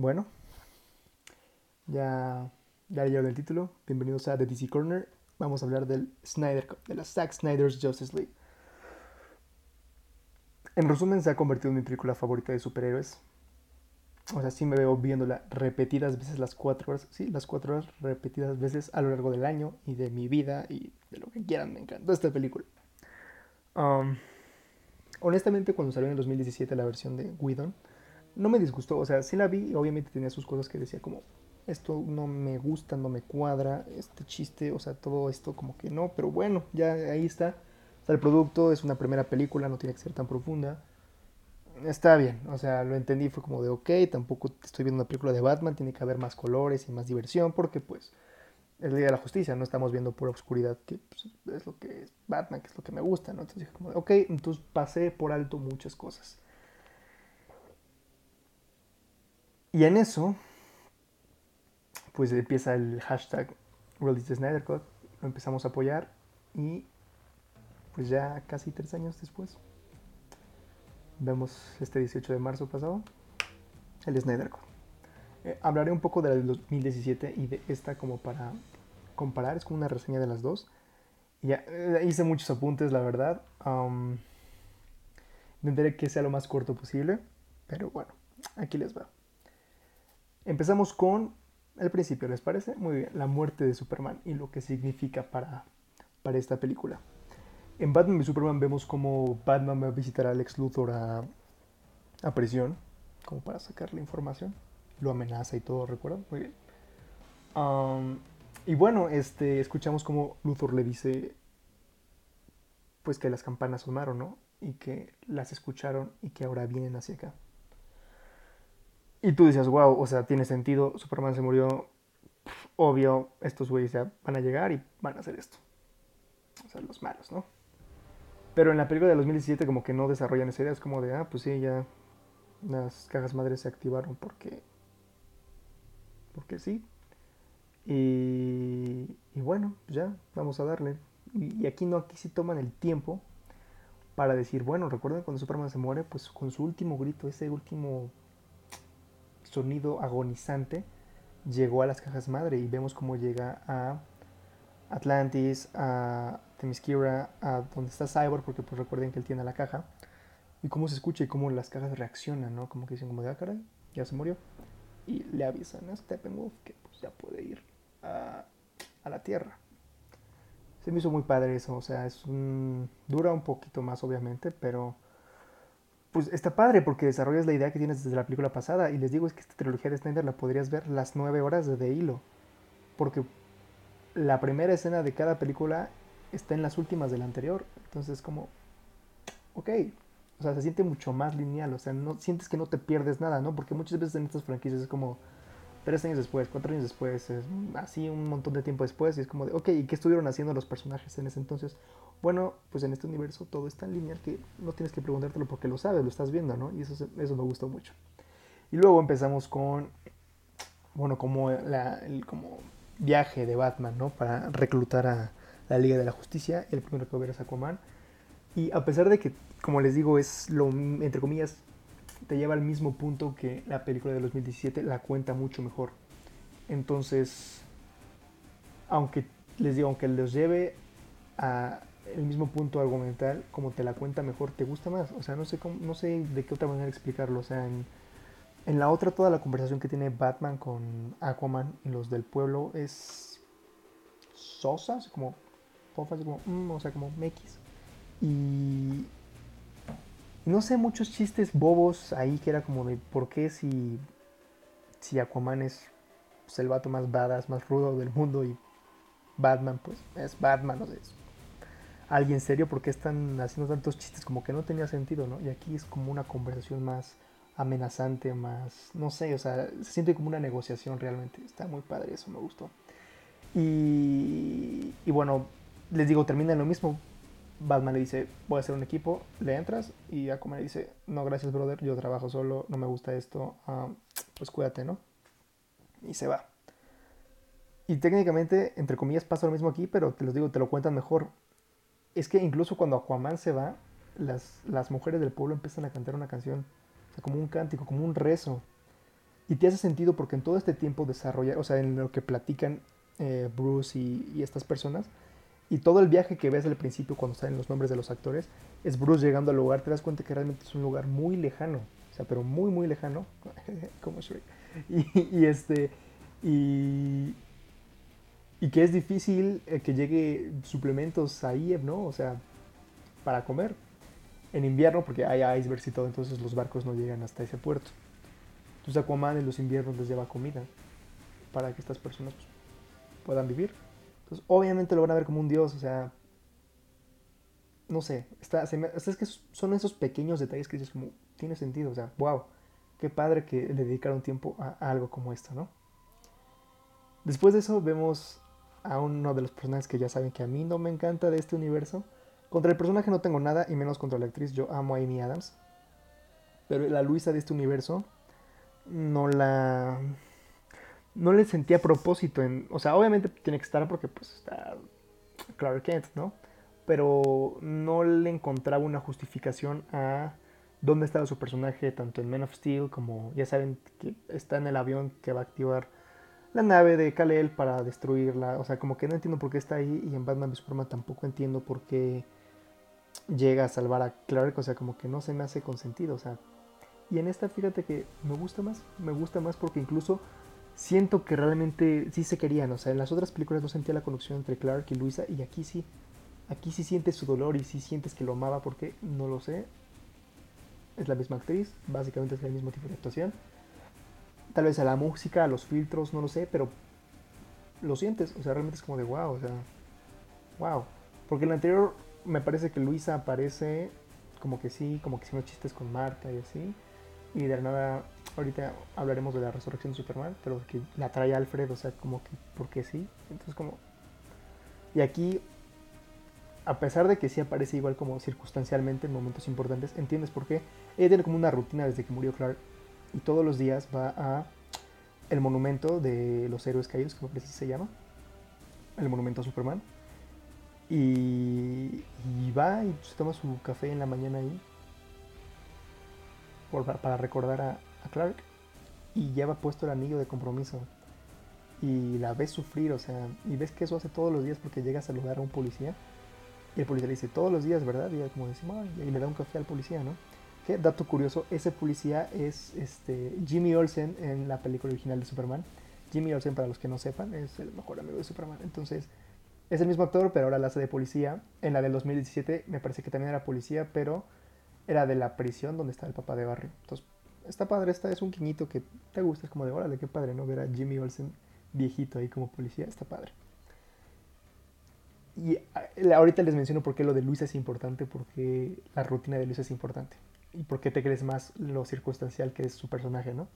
bueno, ya, ya leyeron el título. Bienvenidos a The DC Corner. Vamos a hablar del Snyder Cut, de la Zack Snyder's Justice League. En resumen, se ha convertido en mi película favorita de superhéroes. O sea, sí me veo viéndola repetidas veces las cuatro horas. Sí, las cuatro horas repetidas veces a lo largo del año y de mi vida y de lo que quieran. Me encantó esta película. Um, honestamente, cuando salió en el 2017 la versión de Whedon, no me disgustó. O sea, sí la vi y obviamente tenía sus cosas que decía como, esto no me gusta, no me cuadra, este chiste, o sea, todo esto como que no. Pero bueno, ya ahí está. Está el producto, es una primera película, no tiene que ser tan profunda está bien, o sea, lo entendí, fue como de ok, tampoco estoy viendo una película de Batman, tiene que haber más colores y más diversión, porque pues es la de la Justicia, no estamos viendo pura oscuridad, que pues, es lo que es Batman, que es lo que me gusta, ¿no? Entonces dije como de ok, entonces pasé por alto muchas cosas. Y en eso, pues empieza el hashtag Release the Snyder Cut, lo empezamos a apoyar y pues ya casi tres años después vemos este 18 de marzo pasado, el Snyder Code. Eh, hablaré un poco del 2017 y de esta como para comparar, es como una reseña de las dos. Ya, eh, hice muchos apuntes, la verdad. intentaré que sea lo más corto posible, pero bueno, aquí les va. Empezamos con el principio, ¿les parece? Muy bien, la muerte de Superman y lo que significa para, para esta película. En Batman y Superman vemos como Batman va a visitar a Lex Luthor a, a prisión, como para sacarle información. Lo amenaza y todo, ¿recuerdan? Muy bien. y bueno, este, escuchamos como Luthor le dice pues que las campanas sonaron, ¿no? Y que las escucharon y que ahora vienen hacia acá. Y tú dices, wow, o sea, tiene sentido, Superman se murió, obvio, estos güeyes ya van a llegar y van a hacer esto. O sea, los malos, ¿no? Pero en la película de 2017 como que no desarrollan esa idea, es como de, ah, pues sí, ya las cajas madres se activaron porque... Porque sí. Y, y bueno, ya, vamos a darle. Y, aquí no, aquí sí toman el tiempo para decir, bueno, recuerden cuando Superman se muere, pues con su último grito, ese último sonido agonizante, llegó a las cajas madre y vemos cómo llega a Atlantis, a Themyscira, a donde está Cyborg, porque pues recuerden que él tiene la caja, y cómo se escucha y cómo las cajas reaccionan, ¿no? Como que dicen como de, ah, caray, ya se murió. Y le avisan a Steppenwolf que pues ya puede ir a, a la Tierra. Se me hizo muy padre eso, o sea, es un... dura un poquito más obviamente, pero pues está padre porque desarrollas la idea que tienes desde la película pasada. Y les digo, es que esta trilogía de Snyder la podrías ver las nueve horas de, hilo. Porque la primera escena de cada película está en las últimas de la anterior. Entonces, como, ok, o sea, se siente mucho más lineal, o sea, no sientes que no te pierdes nada, ¿no? Porque muchas veces en estas franquicias es como tres años después, cuatro años después, es así un montón de tiempo después, y es como de, ok, ¿y qué estuvieron haciendo los personajes en ese entonces? Bueno, pues en este universo todo es tan lineal que no tienes que preguntártelo porque lo sabes, lo estás viendo, ¿no? Y eso, eso me gustó mucho. Y luego empezamos con, bueno, como, la, el, como viaje de Batman, ¿no? Para reclutar a la Liga de la Justicia. El primero que va a ver es Aquaman. Y a pesar de que, como les digo, es lo, entre comillas, te lleva al mismo punto que la película de 2017, la cuenta mucho mejor. Entonces, aunque les digo, aunque los lleve a el mismo punto argumental, como te la cuenta mejor, te gusta más. O sea, no sé cómo, no sé de qué otra manera explicarlo. O sea, en, la otra, toda la conversación que tiene Batman con Aquaman y los del pueblo es sosa, como como, mm", o sea, como mequis. Y no sé, muchos chistes bobos ahí que era como de por qué si, si Aquaman es pues, el vato más badass, más rudo del mundo y Batman, pues es Batman, o sea, es alguien serio, porque están haciendo tantos chistes como que no tenía sentido, ¿no? Y aquí es como una conversación más amenazante, más, no sé, o sea, se siente como una negociación realmente. Está muy padre, eso me gustó. Y, y bueno, les digo, termina en lo mismo. Batman le dice, voy a hacer un equipo, le entras y Aquaman le dice, no, gracias, brother, yo trabajo solo, no me gusta esto, ah, pues cuídate, ¿no? Y se va. Y técnicamente, entre comillas, pasa lo mismo aquí, pero te los digo, te lo cuentan mejor. Es que incluso cuando Aquaman se va, las, las mujeres del pueblo empiezan a cantar una canción como un cántico, como un rezo. Y te hace sentido porque en todo este tiempo desarrolla, o sea, en lo que platican eh, Bruce y, y, estas personas, y todo el viaje que ves al principio cuando salen los nombres de los actores, es Bruce llegando al lugar, te das cuenta que realmente es un lugar muy lejano, o sea, pero muy, muy lejano, como Shrek. Y, este, y, y que es difícil eh, que llegue suplementos ahí, ¿no? O sea, para comer. En invierno, porque hay icebergs y todo, entonces los barcos no llegan hasta ese puerto. Entonces Aquaman en los inviernos les lleva comida para que estas personas pues, puedan vivir. Entonces, obviamente lo van a ver como un dios, o sea, no sé, está, es que son esos pequeños detalles que dices como, tiene sentido, o sea, wow, qué padre que le dedicaron tiempo a, a algo como esto, ¿no? Después de eso vemos a uno de los personajes que ya saben que a mí no me encanta de este universo. Contra el personaje no tengo nada y menos contra la actriz. Yo amo a Amy Adams. Pero la Luisa de este universo no la... No le sentía propósito en... O sea, obviamente tiene que estar porque pues está Clark Kent, ¿no? Pero no le encontraba una justificación a dónde estaba su personaje, tanto en Men of Steel como ya saben que está en el avión que va a activar la nave de Kal-El para destruirla. O sea, como que no entiendo por qué está ahí y en Batman v Superman tampoco entiendo por qué llega a salvar a Clark. O sea, como que no se me hace con sentido. O sea, y en esta fíjate que me gusta más. Me gusta más porque incluso siento que realmente sí se querían. O sea, en las otras películas no sentía la conexión entre Clark y Luisa y aquí sí. Aquí sí sientes su dolor y sí sientes que lo amaba porque no lo sé. Es la misma actriz, básicamente es el mismo tipo de actuación tal vez a la música, a los filtros, no lo sé, pero lo sientes, o sea, realmente es como de wow, o sea, wow. Porque en el anterior me parece que Luisa aparece como que sí, como que haciendo chistes con Marta y así. Y de nada, ahorita hablaremos de la resurrección de Superman, pero que la trae Alfred, o sea, como que, porque sí. Entonces, como. Y aquí, a pesar de que sí aparece igual como circunstancialmente en momentos importantes, entiendes por qué. Ella tiene como una rutina desde que murió Clark y todos los días va a el monumento de los héroes caídos, como que se llama, el monumento a Superman, y, va y se toma su café en la mañana ahí para recordar a, Clark y lleva puesto el anillo de compromiso y la ves sufrir, o sea, y ves que eso hace todos los días porque llega a saludar a un policía y el policía le dice, todos los días, ¿verdad? Y como decimos, y le da un café al policía, ¿no? dato curioso, ese policía es este, Jimmy Olsen en la película original de Superman. Jimmy Olsen, para los que no sepan, es el mejor amigo de Superman. Entonces, es el mismo actor, pero ahora la hace de policía. En la del 2017 me parece que también era policía, pero era de la prisión donde está el papá de Barry. Entonces, está padre, esta es un quiñito que te gusta, es como de, órale, qué padre, ¿no? Ver a Jimmy Olsen viejito ahí como policía, está padre. Y ah, ahorita les menciono por qué lo de Luis es importante, porque la rutina de Luis es importante y por qué te crees más lo circunstancial que es su personaje, ¿no?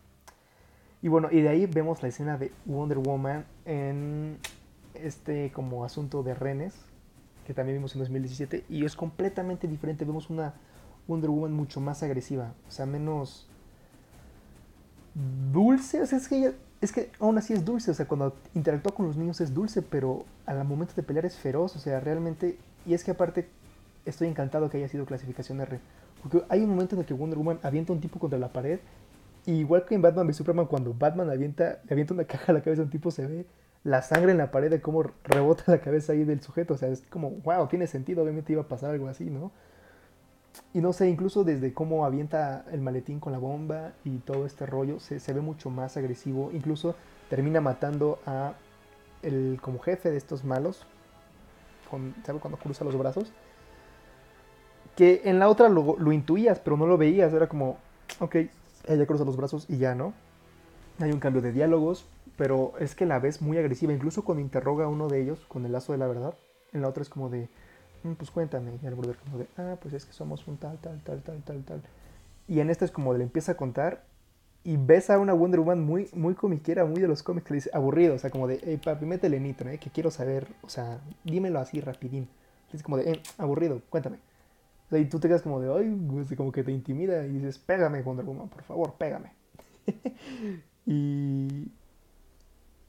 Y bueno, y de ahí vemos la escena de Wonder Woman en este como asunto de renes, que también vimos en 2017, y es completamente diferente, vemos una Wonder Woman mucho más agresiva, o sea, menos dulce, o sea, es que ella, es que aún así es dulce, o sea, cuando interactúa con los niños es dulce, pero al momento de pelear es feroz, o sea, realmente, y es que aparte estoy encantado que haya sido clasificación R, porque hay un momento en el que Wonder Woman avienta un tipo contra la pared. Igual que en Batman v Superman, cuando Batman avienta, le avienta una caja a la cabeza de un tipo, se ve la sangre en la pared de cómo rebota la cabeza ahí del sujeto. O sea, es como, wow, tiene sentido, obviamente iba a pasar algo así, ¿no? Y no sé, incluso desde cómo avienta el maletín con la bomba y todo este rollo, se, se ve mucho más agresivo. Incluso termina matando a el como jefe de estos malos, con, ¿sabe? Cuando cruza los brazos que en la otra lo, intuías, pero no lo veías. Era como, ok, ella cruza los brazos y ya, ¿no? Hay un cambio de diálogos, pero es que la ves muy agresiva. Incluso cuando interroga a uno de ellos con el lazo de la verdad, en la otra es como de, pues cuéntame. Y el brother como de, ah, pues es que somos un tal, tal, tal, tal, tal, tal. Y en esta es como le empieza a contar y ves a una Wonder Woman muy, muy comiquera, muy de los cómics, que le dice aburrido, o sea, como de, hey papi, métele nitro, ¿eh? que quiero saber, o sea, dímelo así rapidín. Es como de, eh, aburrido, cuéntame y tú te quedas como de, ay, como que te intimida y dices, pégame Wonder Woman, por favor, pégame. y,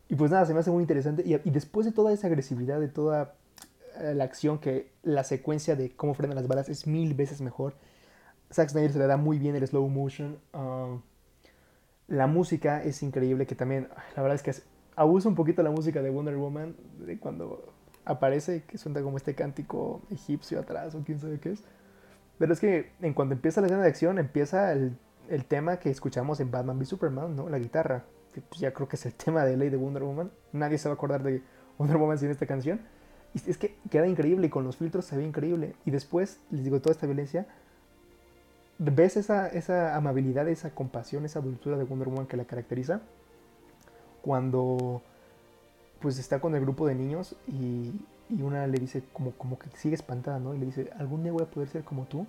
y pues nada, se me hace muy interesante. Y, y, después de toda esa agresividad, de toda la acción, que la secuencia de cómo frenan las balas es mil veces mejor. Zack Snyder se le da muy bien el slow motion. Ah, La música es increíble, que también, la verdad es que abusa un poquito la música de Wonder Woman, de cuando aparece, que suena como este cántico egipcio atrás o quién sabe qué es. Pero es que en cuanto empieza la escena de acción, empieza el, el tema que escuchamos en Batman v Superman, ¿no? La guitarra, que pues ya creo que es el tema de ley de Wonder Woman. Nadie se va a acordar de Wonder Woman sin esta canción. Y es que queda increíble y con los filtros se ve increíble. Y después, les digo, toda esta violencia, ves esa, esa amabilidad, esa compasión, esa dulzura de Wonder Woman que la caracteriza cuando pues está con el grupo de niños y, y, una le dice como, como que sigue espantada, ¿no? Y le dice, algún día voy a poder ser como tú.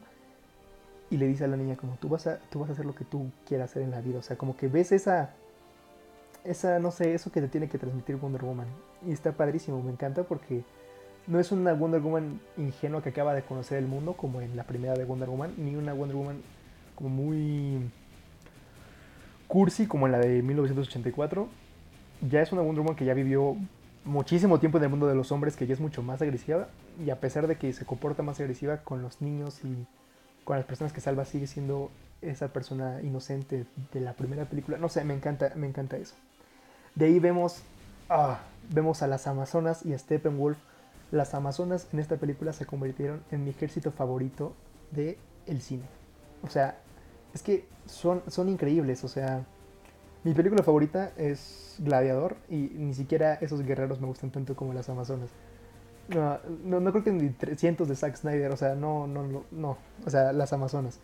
Y le dice a la niña como, tú vas a, tú vas a hacer lo que tú quieras hacer en la vida. O sea, como que ves esa, esa, no sé, eso que te tiene que transmitir Wonder Woman. Y está padrísimo, me encanta porque no es una Wonder Woman ingenua que acaba de conocer el mundo como en la primera de Wonder Woman, ni una Wonder Woman como muy cursi como en la de 1984. Ya es una Wonder Woman que ya vivió muchísimo tiempo en el mundo de los hombres, que ya es mucho más agresiva, y a pesar de que se comporta más agresiva con los niños y con las personas que salva, sigue siendo esa persona inocente de la primera película. No sé, me encanta, me encanta eso. De ahí vemos, ah, vemos a las Amazonas y a Steppenwolf las Amazonas en esta película se convirtieron en mi ejército favorito de el cine. O sea, es que son, son increíbles. O sea, mi película favorita es Gladiador y ni siquiera esos guerreros me gustan tanto como las Amazonas. No, no, creo que ni 300 de Zack Snyder, o sea, no, no, no, no, o sea, las Amazonas.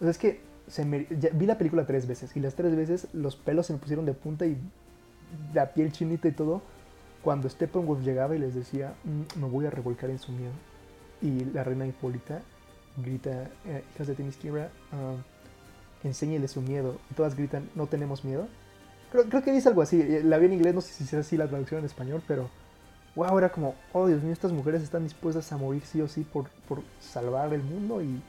O sea, es que vi la película tres veces y las tres veces los pelos se me pusieron de punta y la piel chinita y todo cuando Steppenwolf llegaba y les decía, mm, me voy a revolcar en su miedo. Y la reina Hipólita grita, eh, hijas de Temiskira, uh, enséñele su miedo. Y todas gritan, no tenemos miedo. Creo, creo, que dice algo así. Eh, la vi en inglés, no sé si es así la traducción en español, pero wow, era como, oh Dios mío, estas mujeres están dispuestas a morir sí o sí por, por salvar el mundo y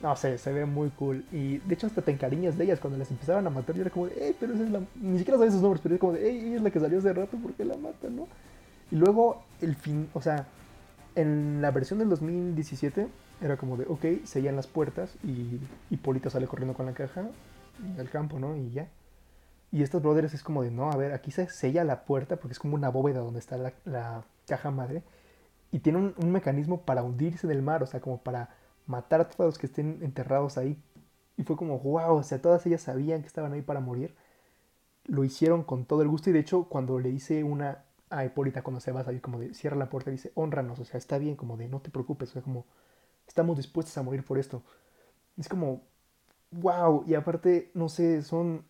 no sé, se ve muy cool. Y de hecho hasta te encariñas de ellas cuando las empezaban a matar. Yo era como de, hey, pero esa es la... Ni siquiera sabes sus nombres, pero es como de, ella es la que salió hace rato, ¿por qué la matan, no? Y luego el fin, o sea, en la versión del 2017 era como de, ok, sellan las puertas y Hipólito sale corriendo con la caja al campo, ¿no? Y ya. Y estos brothers es como de, no, a ver, aquí se sella la puerta porque es como una bóveda donde está la, la caja madre. Y tiene un, un mecanismo para hundirse del mar, o sea, como para matar a todos los que estén enterrados ahí. Y fue como, wow, o sea, todas ellas sabían que estaban ahí para morir. Lo hicieron con todo el gusto y de hecho cuando le hice una a Hipólita cuando se va a salir como de cierra la puerta y dice, honranos, o sea, está bien, como de no te preocupes, o sea, como estamos dispuestos a morir por esto. Es como, wow, y aparte, no sé, son,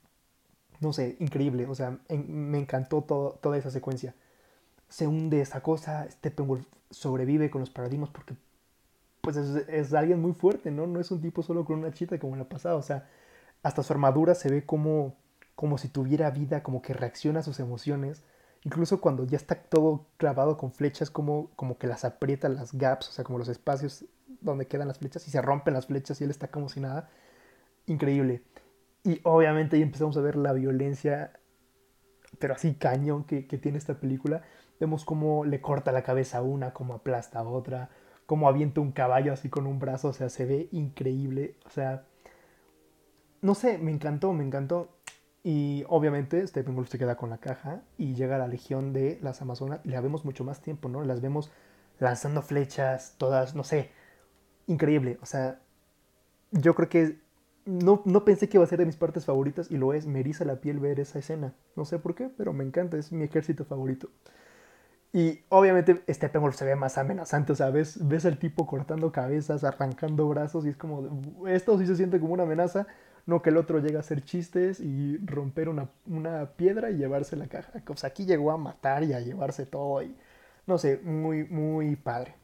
no sé, increíble, o sea, me encantó toda esa secuencia. Se hunde esa cosa, Steppenwolf sobrevive con los paradigmas porque pues es, alguien muy fuerte, ¿no? No es un tipo solo con una chita como en la pasada, o sea, hasta su armadura se ve como, como si tuviera vida, como que reacciona a sus emociones. Incluso cuando ya está todo clavado con flechas, como, como que las aprieta las gaps, o sea, como los espacios donde quedan las flechas y se rompen las flechas y él está como si nada. Increíble. Y obviamente ahí empezamos a ver la violencia, pero así cañón que, que tiene esta película. Vemos cómo le corta la cabeza a una, cómo aplasta a otra, como avienta un caballo así con un brazo, o sea, se ve increíble, o sea, no sé, me encantó, me encantó. Y obviamente Steppenwolf se queda con la caja y llega la legión de las Amazonas y la vemos mucho más tiempo, ¿no? Las vemos lanzando flechas, todas, no sé, increíble, o sea, yo creo que no, no pensé que iba a ser de mis partes favoritas y lo es, me eriza la piel ver esa escena, no sé por qué, pero me encanta, es mi ejército favorito. Y obviamente Steppenwolf se ve más amenazante, o sea, ves, ves al tipo cortando cabezas, arrancando brazos y es como, esto sí se siente como una amenaza, no que el otro llegue a hacer chistes y romper una, piedra y llevarse la caja. O sea, aquí llegó a matar y a llevarse todo y, no sé, muy, muy padre.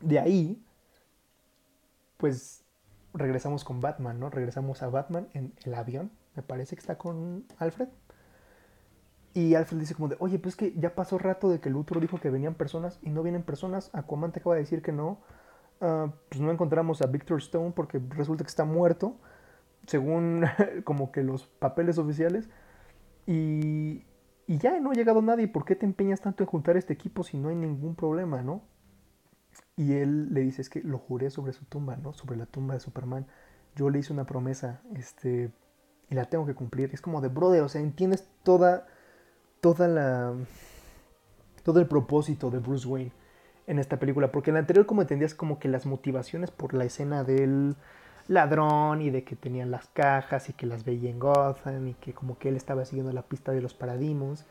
De ahí, pues regresamos con Batman, ¿no? Regresamos a Batman en el avión, me parece que está con Alfred. Y Alfred dice como de, oye, pues que ya pasó rato de que otro dijo que venían personas y no vienen personas. Aquaman te acaba de decir que no. Ah, pues no encontramos a Victor Stone porque resulta que está muerto, según como que los papeles oficiales. Y, y ya no ha llegado nadie. ¿Por qué te empeñas tanto en juntar este equipo si no hay ningún problema, no? Y él le dice, es que lo juré sobre su tumba, ¿no? Sobre la tumba de Superman. Yo le hice una promesa, este, y la tengo que cumplir. Es como de brother, o sea, entiendes toda, toda la, todo el propósito de Bruce Wayne en esta película, porque en la anterior como entendías como que las motivaciones por la escena del ladrón y de que tenían las cajas y que las veía en Gotham y que como que él estaba siguiendo la pista de los paradigmas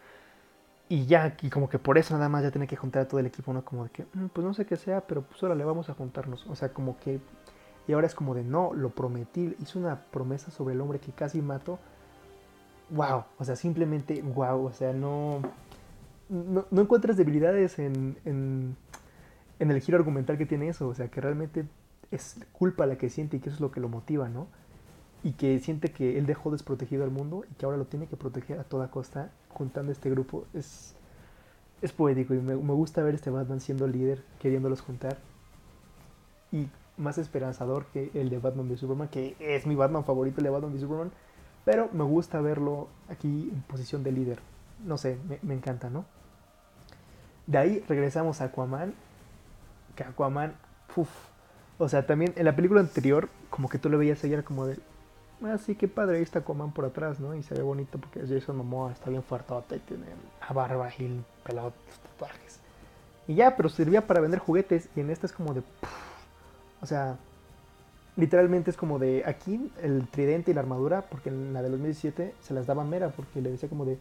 y ya, y como que por eso nada más ya tiene que juntar a todo el equipo, ¿no? Como de que, mm, pues no sé qué sea, pero pues ahora le vamos a juntarnos. O sea, como que y ahora es como de, no, lo prometí, hizo una promesa sobre el hombre que casi mato. Wow, o sea, simplemente wow, o sea, no, no, encuentras debilidades en, en, el giro argumental que tiene eso, o sea, que realmente es culpa la que siente y que eso es lo que lo motiva, ¿no? Y que siente que él dejó desprotegido al mundo y que ahora lo tiene que proteger a toda costa juntando este grupo. Es, es poético y me, me gusta ver este Batman siendo líder, queriéndolos juntar. Y más esperanzador que el de Batman v Superman, que es mi Batman favorito, el de Batman v Superman, pero me gusta verlo aquí en posición de líder. No sé, me, encanta, ¿no? De ahí regresamos a Aquaman, que Aquaman, uff, o sea, también en la película anterior, como que tú lo veías ayer como de, ah, sí, qué padre, ahí está Aquaman por atrás, ¿no? Y se ve bonito porque Jason Momoa está bien fuertote y tiene la barba y el pelado, los tatuajes. Y ya, pero servía para vender juguetes y en esta es como de... O sea, literalmente es como de aquí el tridente y la armadura, porque en la de 2017 se las daba Mera, porque le decía como de,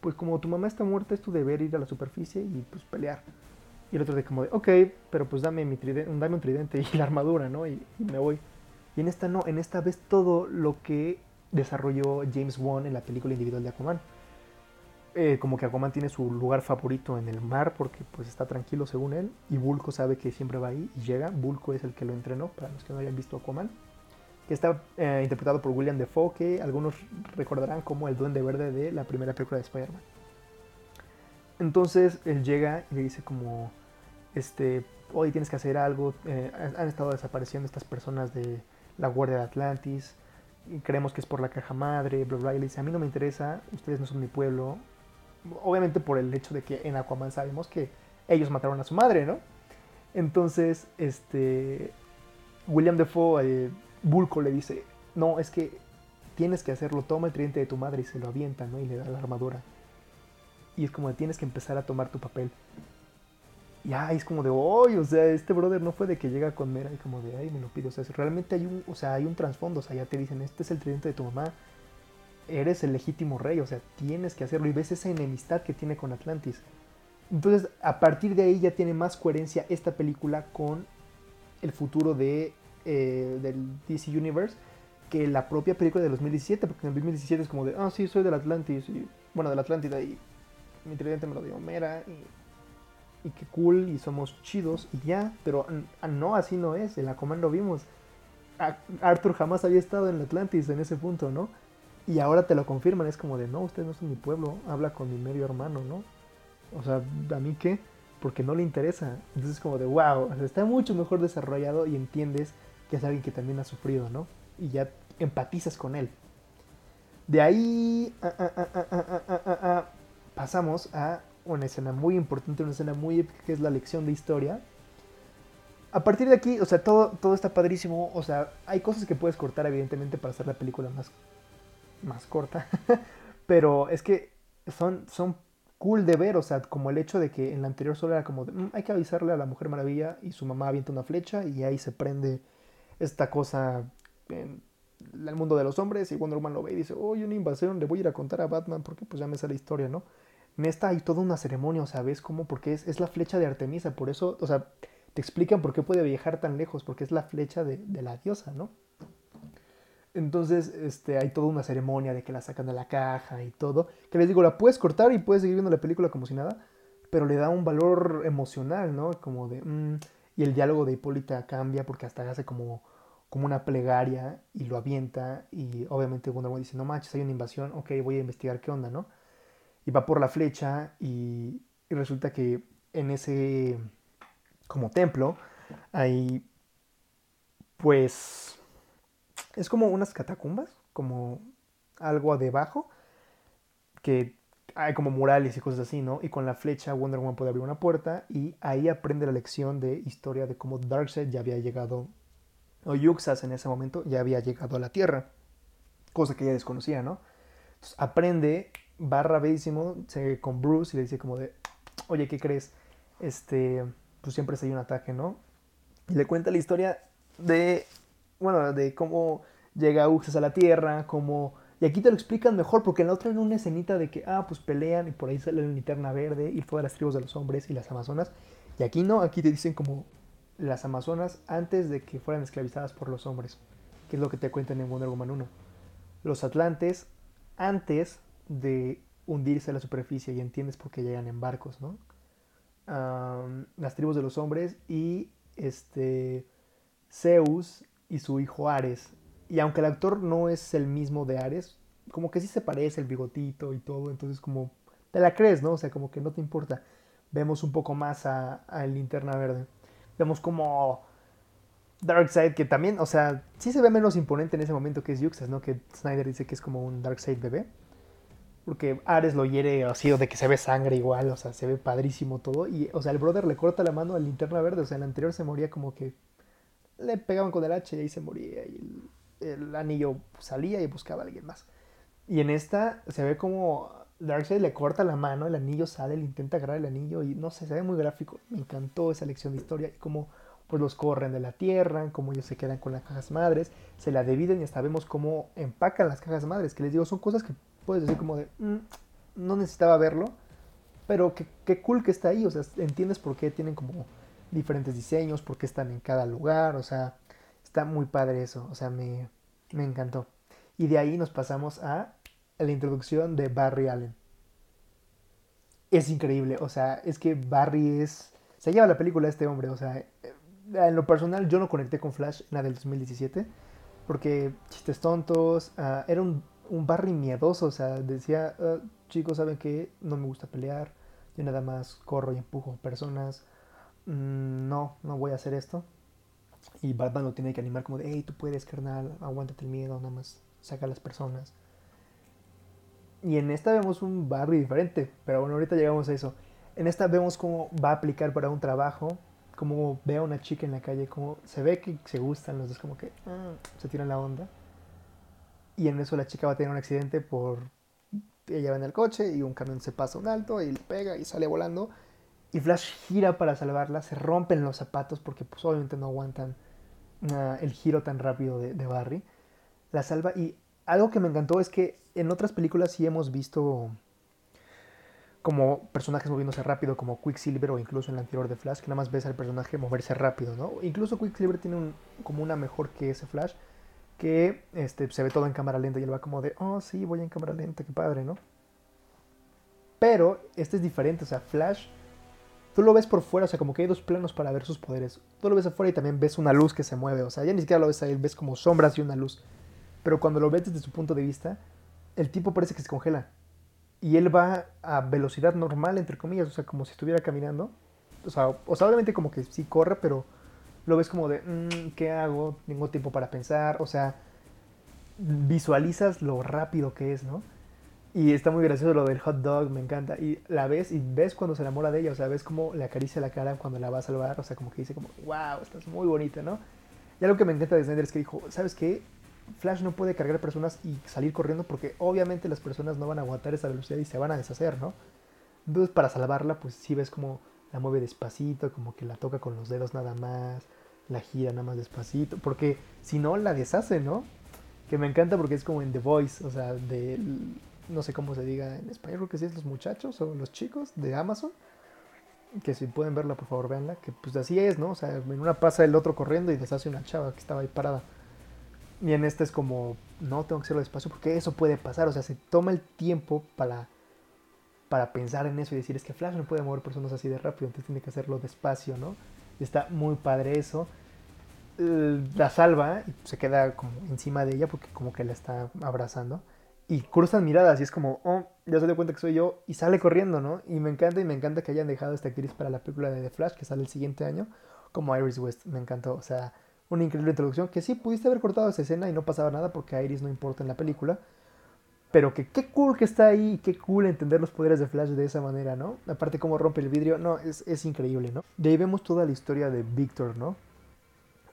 pues como tu mamá está muerta es tu deber ir a la superficie y pues pelear. Y el otro de como de, ok, pero pues dame, mi tridente, dame un tridente y la armadura, ¿no? Y, y, me voy. Y en esta no, en esta vez todo lo que desarrolló James Wan en la película individual de Aquaman. Eh, como que Aquaman tiene su lugar favorito en el mar porque pues está tranquilo según él y Bulko sabe que siempre va ahí y llega. Bulko es el que lo entrenó, para los que no hayan visto Aquaman, que está eh, interpretado por William Defoe, que algunos recordarán como el duende verde de la primera película de Spider-Man. Entonces él llega y le dice como, este, hoy tienes que hacer algo, eh, han estado desapareciendo estas personas de la Guardia de Atlantis, y creemos que es por la caja madre, bla, bla, y le dice, a mí no me interesa, ustedes no son mi pueblo, obviamente por el hecho de que en Aquaman sabemos que ellos mataron a su madre, ¿no? Entonces, este, William Defoe, eh, Bulko le dice, no, es que tienes que hacerlo, toma el tridente de tu madre y se lo avienta, ¿no? Y le da la armadura. Y es como, tienes que empezar a tomar tu papel. Y ay, es como de, hoy, o sea, este brother no fue de que llega con Mera y como de, ay, me lo pido. O sea, realmente hay un, o sea, hay un trasfondo, o sea, ya te dicen, este es el tridente de tu mamá, eres el legítimo rey, o sea, tienes que hacerlo y ves esa enemistad que tiene con Atlantis. Entonces, a partir de ahí ya tiene más coherencia esta película con el futuro de, eh, del DC Universe que la propia película de 2017, porque en el 2017 es como de, ah, sí, soy del Atlantis, bueno, del Atlántida, y mi tridente me lo dio Mera, y, y qué cool, y somos chidos, y ya, pero ah, no, así no es, en la comando vimos. Arthur jamás había estado en el Atlantis en ese punto, ¿no? Y ahora te lo confirman, es como de, no, ustedes no son mi pueblo, habla con mi medio hermano, ¿no? O sea, ¿a mí qué? Porque no le interesa. Entonces es como de, wow, está mucho mejor desarrollado y entiendes que es alguien que también ha sufrido, ¿no? Y ya empatizas con él. De ahí pasamos a una escena muy importante, una escena muy épica, que es la lección de historia. A partir de aquí, o sea, todo, todo está padrísimo. O sea, hay cosas que puedes cortar, evidentemente, para hacer la película más más corta, pero es que son, son cool de ver, o sea, como el hecho de que en la anterior solo era como, mm, hay que avisarle a la Mujer Maravilla y su mamá avienta una flecha y ahí se prende esta cosa en el mundo de los hombres y Wonder Woman lo ve y dice, oh, una invasión, le voy a ir a contar a Batman porque pues ya me sale la historia, ¿no? En esta hay toda una ceremonia, o sea, ¿ves cómo? Porque es, es la flecha de Artemisa, por eso, o sea, te explican por qué puede viajar tan lejos, porque es la flecha de, de la diosa, ¿no? Entonces, este, hay toda una ceremonia de que la sacan de la caja y todo. Que les digo, la puedes cortar y puedes seguir viendo la película como si nada, pero le da un valor emocional, ¿no? Como de... Mm, y el diálogo de Hipólita cambia porque hasta hace como, como una plegaria y lo avienta. Y obviamente Wonder Woman dice, no manches, hay una invasión, ok, voy a investigar qué onda, ¿no? Y va por la flecha y, y resulta que en ese como templo hay pues es como unas catacumbas, como algo debajo, que hay como murales y cosas así, ¿no? Y con la flecha Wonder Woman puede abrir una puerta y ahí aprende la lección de historia de cómo Darkseid ya había llegado, o Yuxas en ese momento ya había llegado a la Tierra. cosa que ella desconocía, ¿no? Entonces aprende, va rapidísimo se, con Bruce y le dice como de, oye, ¿qué crees? Este, pues siempre se hay un ataque, ¿no? Y le cuenta la historia de, bueno, de cómo llega Uxas a la Tierra, cómo... Y aquí te lo explican mejor, porque en la otra era una escenita de que, ah, pues pelean y por ahí sale la linterna verde y todas las tribus de los hombres y las amazonas. Y aquí no, aquí te dicen como las amazonas antes de que fueran esclavizadas por los hombres, que es lo que te cuentan en Wonder Woman 1. Los atlantes antes de hundirse a la superficie y entiendes por qué llegan en barcos, ¿no? las tribus de los hombres y este Zeus y su hijo Ares. Y aunque el actor no es el mismo de Ares, como que sí se parece el bigotito y todo, entonces como te la crees, ¿no? O sea, como que no te importa. Vemos un poco más a, a Linterna Verde. Vemos como Darkseid, que también, o sea, sí se ve menos imponente en ese momento que es Yuxas, ¿no? Que Snyder dice que es como un Darkseid bebé. Porque Ares lo hiere así, de que se ve sangre igual, o sea, se ve padrísimo todo. Y, o sea, el brother le corta la mano a linterna verde, o sea, el anterior se moría como que le pegaban con el hacha y ahí se moría. Y el, anillo salía y buscaba a alguien más. Y en esta se ve como Darkseid le corta la mano, el anillo sale, le intenta agarrar el anillo y no sé, se ve muy gráfico. Me encantó esa lección de historia y cómo pues los corren de la tierra, cómo ellos se quedan con las cajas madres, se la dividen y hasta vemos cómo empacan las cajas madres, que les digo, son cosas que puedes decir como de, mm, no necesitaba verlo, pero qué, cool que está ahí, o sea, entiendes por qué tienen como diferentes diseños, por qué están en cada lugar, o sea, está muy padre eso, o sea, me, me encantó. Y de ahí nos pasamos a la introducción de Barry Allen. Es increíble, o sea, es que Barry es... Se lleva la película este hombre, o sea, en lo personal yo no conecté con Flash en la del 2017, porque chistes tontos, ah, era un un Barry miedoso, o sea, decía, ah, chicos, ¿saben que No me gusta pelear, yo nada más corro y empujo personas, no, no voy a hacer esto. Y Batman lo tiene que animar como de, hey, tú puedes, carnal, aguántate el miedo, nada más saca a las personas. Y en esta vemos un Barry diferente, pero bueno, ahorita llegamos a eso. En esta vemos cómo va a aplicar para un trabajo, cómo ve a una chica en la calle, cómo se ve que se gustan los dos, como que ah, se tiran la onda. Y en eso la chica va a tener un accidente por... Ella va en el coche y un camión se pasa un alto y le pega y sale volando. Y Flash gira para salvarla, se rompen los zapatos porque pues obviamente no aguantan ah, el giro tan rápido de, Barry. La salva y algo que me encantó es que en otras películas sí hemos visto como personajes moviéndose rápido como Quicksilver o incluso en la anterior de Flash que nada más ves al personaje moverse rápido, ¿no? Incluso Quicksilver tiene como una mejor que ese Flash que este, se ve todo en cámara lenta y él va como de, oh sí, voy en cámara lenta, qué padre, ¿no? Pero este es diferente, o sea, Flash, tú lo ves por fuera, o sea, como que hay dos planos para ver sus poderes. Tú lo ves afuera y también ves una luz que se mueve, o sea, ya ni siquiera lo ves ahí, ves como sombras y una luz. Pero cuando lo ves desde su punto de vista, el tipo parece que se congela. Y él va a velocidad normal, entre comillas, o sea, como si estuviera caminando. O sea, o sea obviamente como que sí corre, pero lo ves como de, mm, ¿qué hago? Tengo tiempo para pensar, o sea, visualizas lo rápido que es, ¿no? Y está muy gracioso lo del hot dog, me encanta. Y la ves y ves cuando se enamora de ella, o sea, ves cómo le acaricia la cara cuando la va a salvar, o sea, como que dice como, wow, estás muy bonita, ¿no? Y algo que me encanta de Snyder es que dijo, ¿sabes qué? Flash no puede cargar personas y salir corriendo porque obviamente las personas no van a aguantar esa velocidad y se van a deshacer, ¿no? Entonces para salvarla, pues sí ves como la mueve despacito, como que la toca con los dedos nada más, la gira nada más despacito, porque si no la deshace, ¿no? Que me encanta porque es como en The Voice, o sea, de, no sé cómo se diga en español, creo que sí es los muchachos o los chicos de Amazon, que si pueden verla, por favor, véanla, que pues así es, ¿no? O sea, en una pasa el otro corriendo y deshace una chava que estaba ahí parada. Y en este es como, no, tengo que hacerlo despacio porque eso puede pasar, o sea, se toma el tiempo para para pensar en eso y decir, es que Flash no puede mover personas así de rápido, entonces tiene que hacerlo despacio, ¿no? Está muy padre eso. La salva y se queda como encima de ella porque como que la está abrazando. Y cruzan miradas y es como, oh, ya se dio cuenta que soy yo. Y sale corriendo, ¿no? Y me encanta y me encanta que hayan dejado esta actriz para la película de The Flash que sale el siguiente año como Iris West. Me encantó. O sea, una increíble introducción que sí pudiste haber cortado esa escena y no pasaba nada porque Iris no importa en la película. Pero que qué cool que está ahí, qué cool entender los poderes de Flash de esa manera, ¿no? Aparte cómo rompe el vidrio, no, es, es increíble, ¿no? De ahí vemos toda la historia de Victor, ¿no?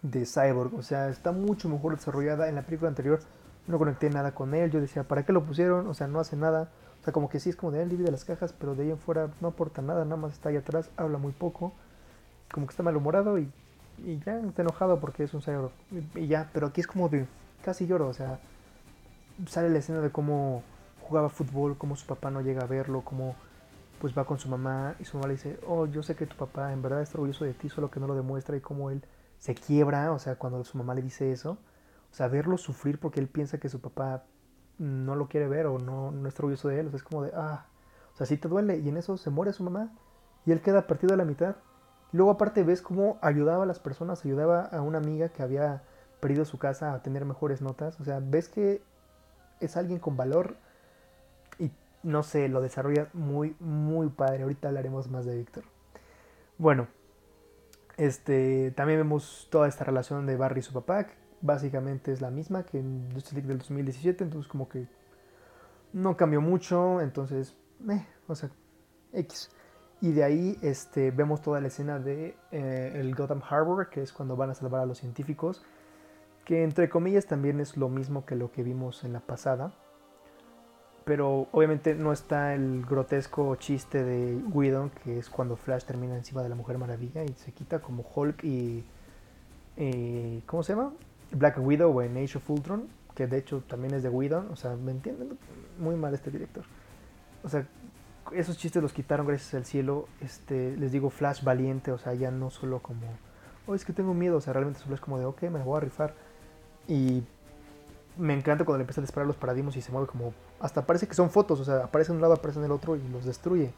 De Cyborg, o sea, está mucho mejor desarrollada. En la película anterior no conecté nada con él, yo decía, ¿para qué lo pusieron? O sea, no hace nada. O sea, como que sí es como de él divide las cajas, pero de ahí en fuera no aporta nada, nada más está ahí atrás, habla muy poco, como que está malhumorado y, y ya está enojado porque es un. Y, y ya, pero aquí es como de casi lloro, o sea, sale la escena de cómo jugaba fútbol, cómo su papá no llega a verlo, cómo pues va con su mamá y su mamá le dice, oh, yo sé que tu papá en verdad está orgulloso de ti, solo que no lo demuestra y cómo él se quiebra, o sea, cuando su mamá le dice eso, o sea, verlo sufrir porque él piensa que su papá no lo quiere ver o no, no está orgulloso de él, o sea, es como de, ah, o sea, sí te duele y en eso se muere su mamá y él queda partido a la mitad. Luego aparte ves cómo ayudaba a las personas, ayudaba a una amiga que había perdido su casa a tener mejores notas, o sea, ves que es alguien con valor y no sé, lo desarrolla muy, muy padre. Ahorita hablaremos más de Víctor. Bueno, este, también vemos toda esta relación de Barry y su papá, básicamente es la misma que en Justice League del 2017, entonces como que no cambió mucho, entonces, eh, o sea, X. Y de ahí este, vemos toda la escena de eh, el Gotham Harbor, que es cuando van a salvar a los científicos, que entre comillas también es lo mismo que lo que vimos en la pasada pero obviamente no está el grotesco chiste de Whedon, que es cuando Flash termina encima de la Mujer Maravilla y se quita como Hulk y... ¿Cómo se llama? Black Widow en Age of Ultron, que de hecho también es de Whedon, o sea, ¿me entienden? Muy mal este director. O sea, esos chistes los quitaron gracias al cielo. Este, les digo Flash valiente, o sea, ya no solo como, oh, es que tengo miedo, o sea, realmente solo es como de, ok, me voy a rifar. Y me encanta cuando le empieza a disparar los paradigmas y se mueve como. Hasta parece que son fotos, o sea, aparece en un lado, aparece en el otro y los destruye.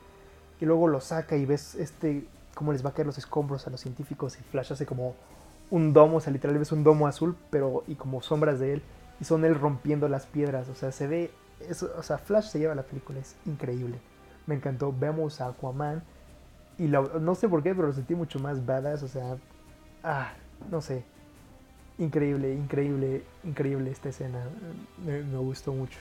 Y luego los saca y ves este cómo les va a caer los escombros a los científicos y Flash hace como un domo, o sea, literalmente ves un domo azul, pero y como sombras de él. Y son él rompiendo las piedras, o sea, se ve. Eso, o sea, Flash se lleva la película, es increíble. Me encantó. Vemos a Aquaman y no sé por qué, pero lo sentí mucho más badass, o sea. Ah, no sé increíble, increíble, increíble esta escena. Me, gustó mucho.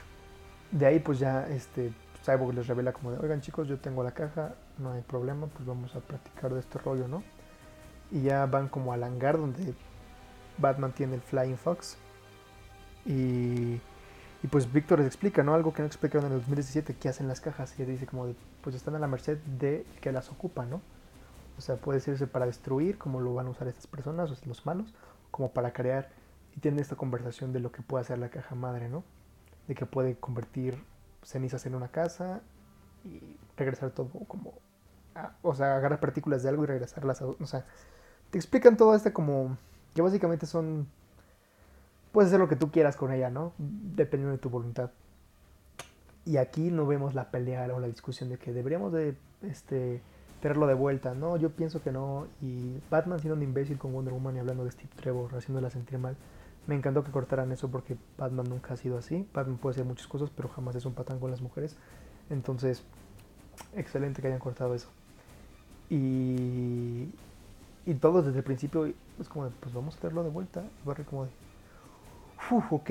De ahí pues ya este Cyborg les revela como de, oigan chicos, yo tengo la caja, no hay problema, pues vamos a platicar de este rollo, ¿no? Y ya van como al hangar donde Batman tiene el Flying Fox. Y, y pues Víctor les explica, ¿no? Algo que no explicaron en el 2017, ¿qué hacen las cajas? Y él dice como de, pues están a la merced de que las ocupa, ¿no? O sea, puede serse para destruir, como lo van a usar estas personas, o los malos, como para crear y tienen esta conversación de lo que puede hacer la caja madre, ¿no? De que puede convertir cenizas en una casa y regresar todo como... o sea, agarrar partículas de algo y regresarlas a... O sea, explican todo este como... Que básicamente son... Puedes hacer lo que tú quieras con ella, ¿no? Dependiendo de tu voluntad. Y aquí no vemos la pelea o la discusión de que deberíamos de... Este, traerlo de vuelta. No, yo pienso que no. Y Batman siendo un imbécil con Wonder Woman y hablando de Steve Trevor, haciéndola sentir mal. Me encantó que cortaran eso porque Batman nunca ha sido así. Batman puede hacer muchas cosas, pero jamás es un patán con las mujeres. Entonces, excelente que hayan cortado eso. Y, y todos desde el principio, pues como de, pues vamos a traerlo de vuelta. Y Barry como de, uff, ok.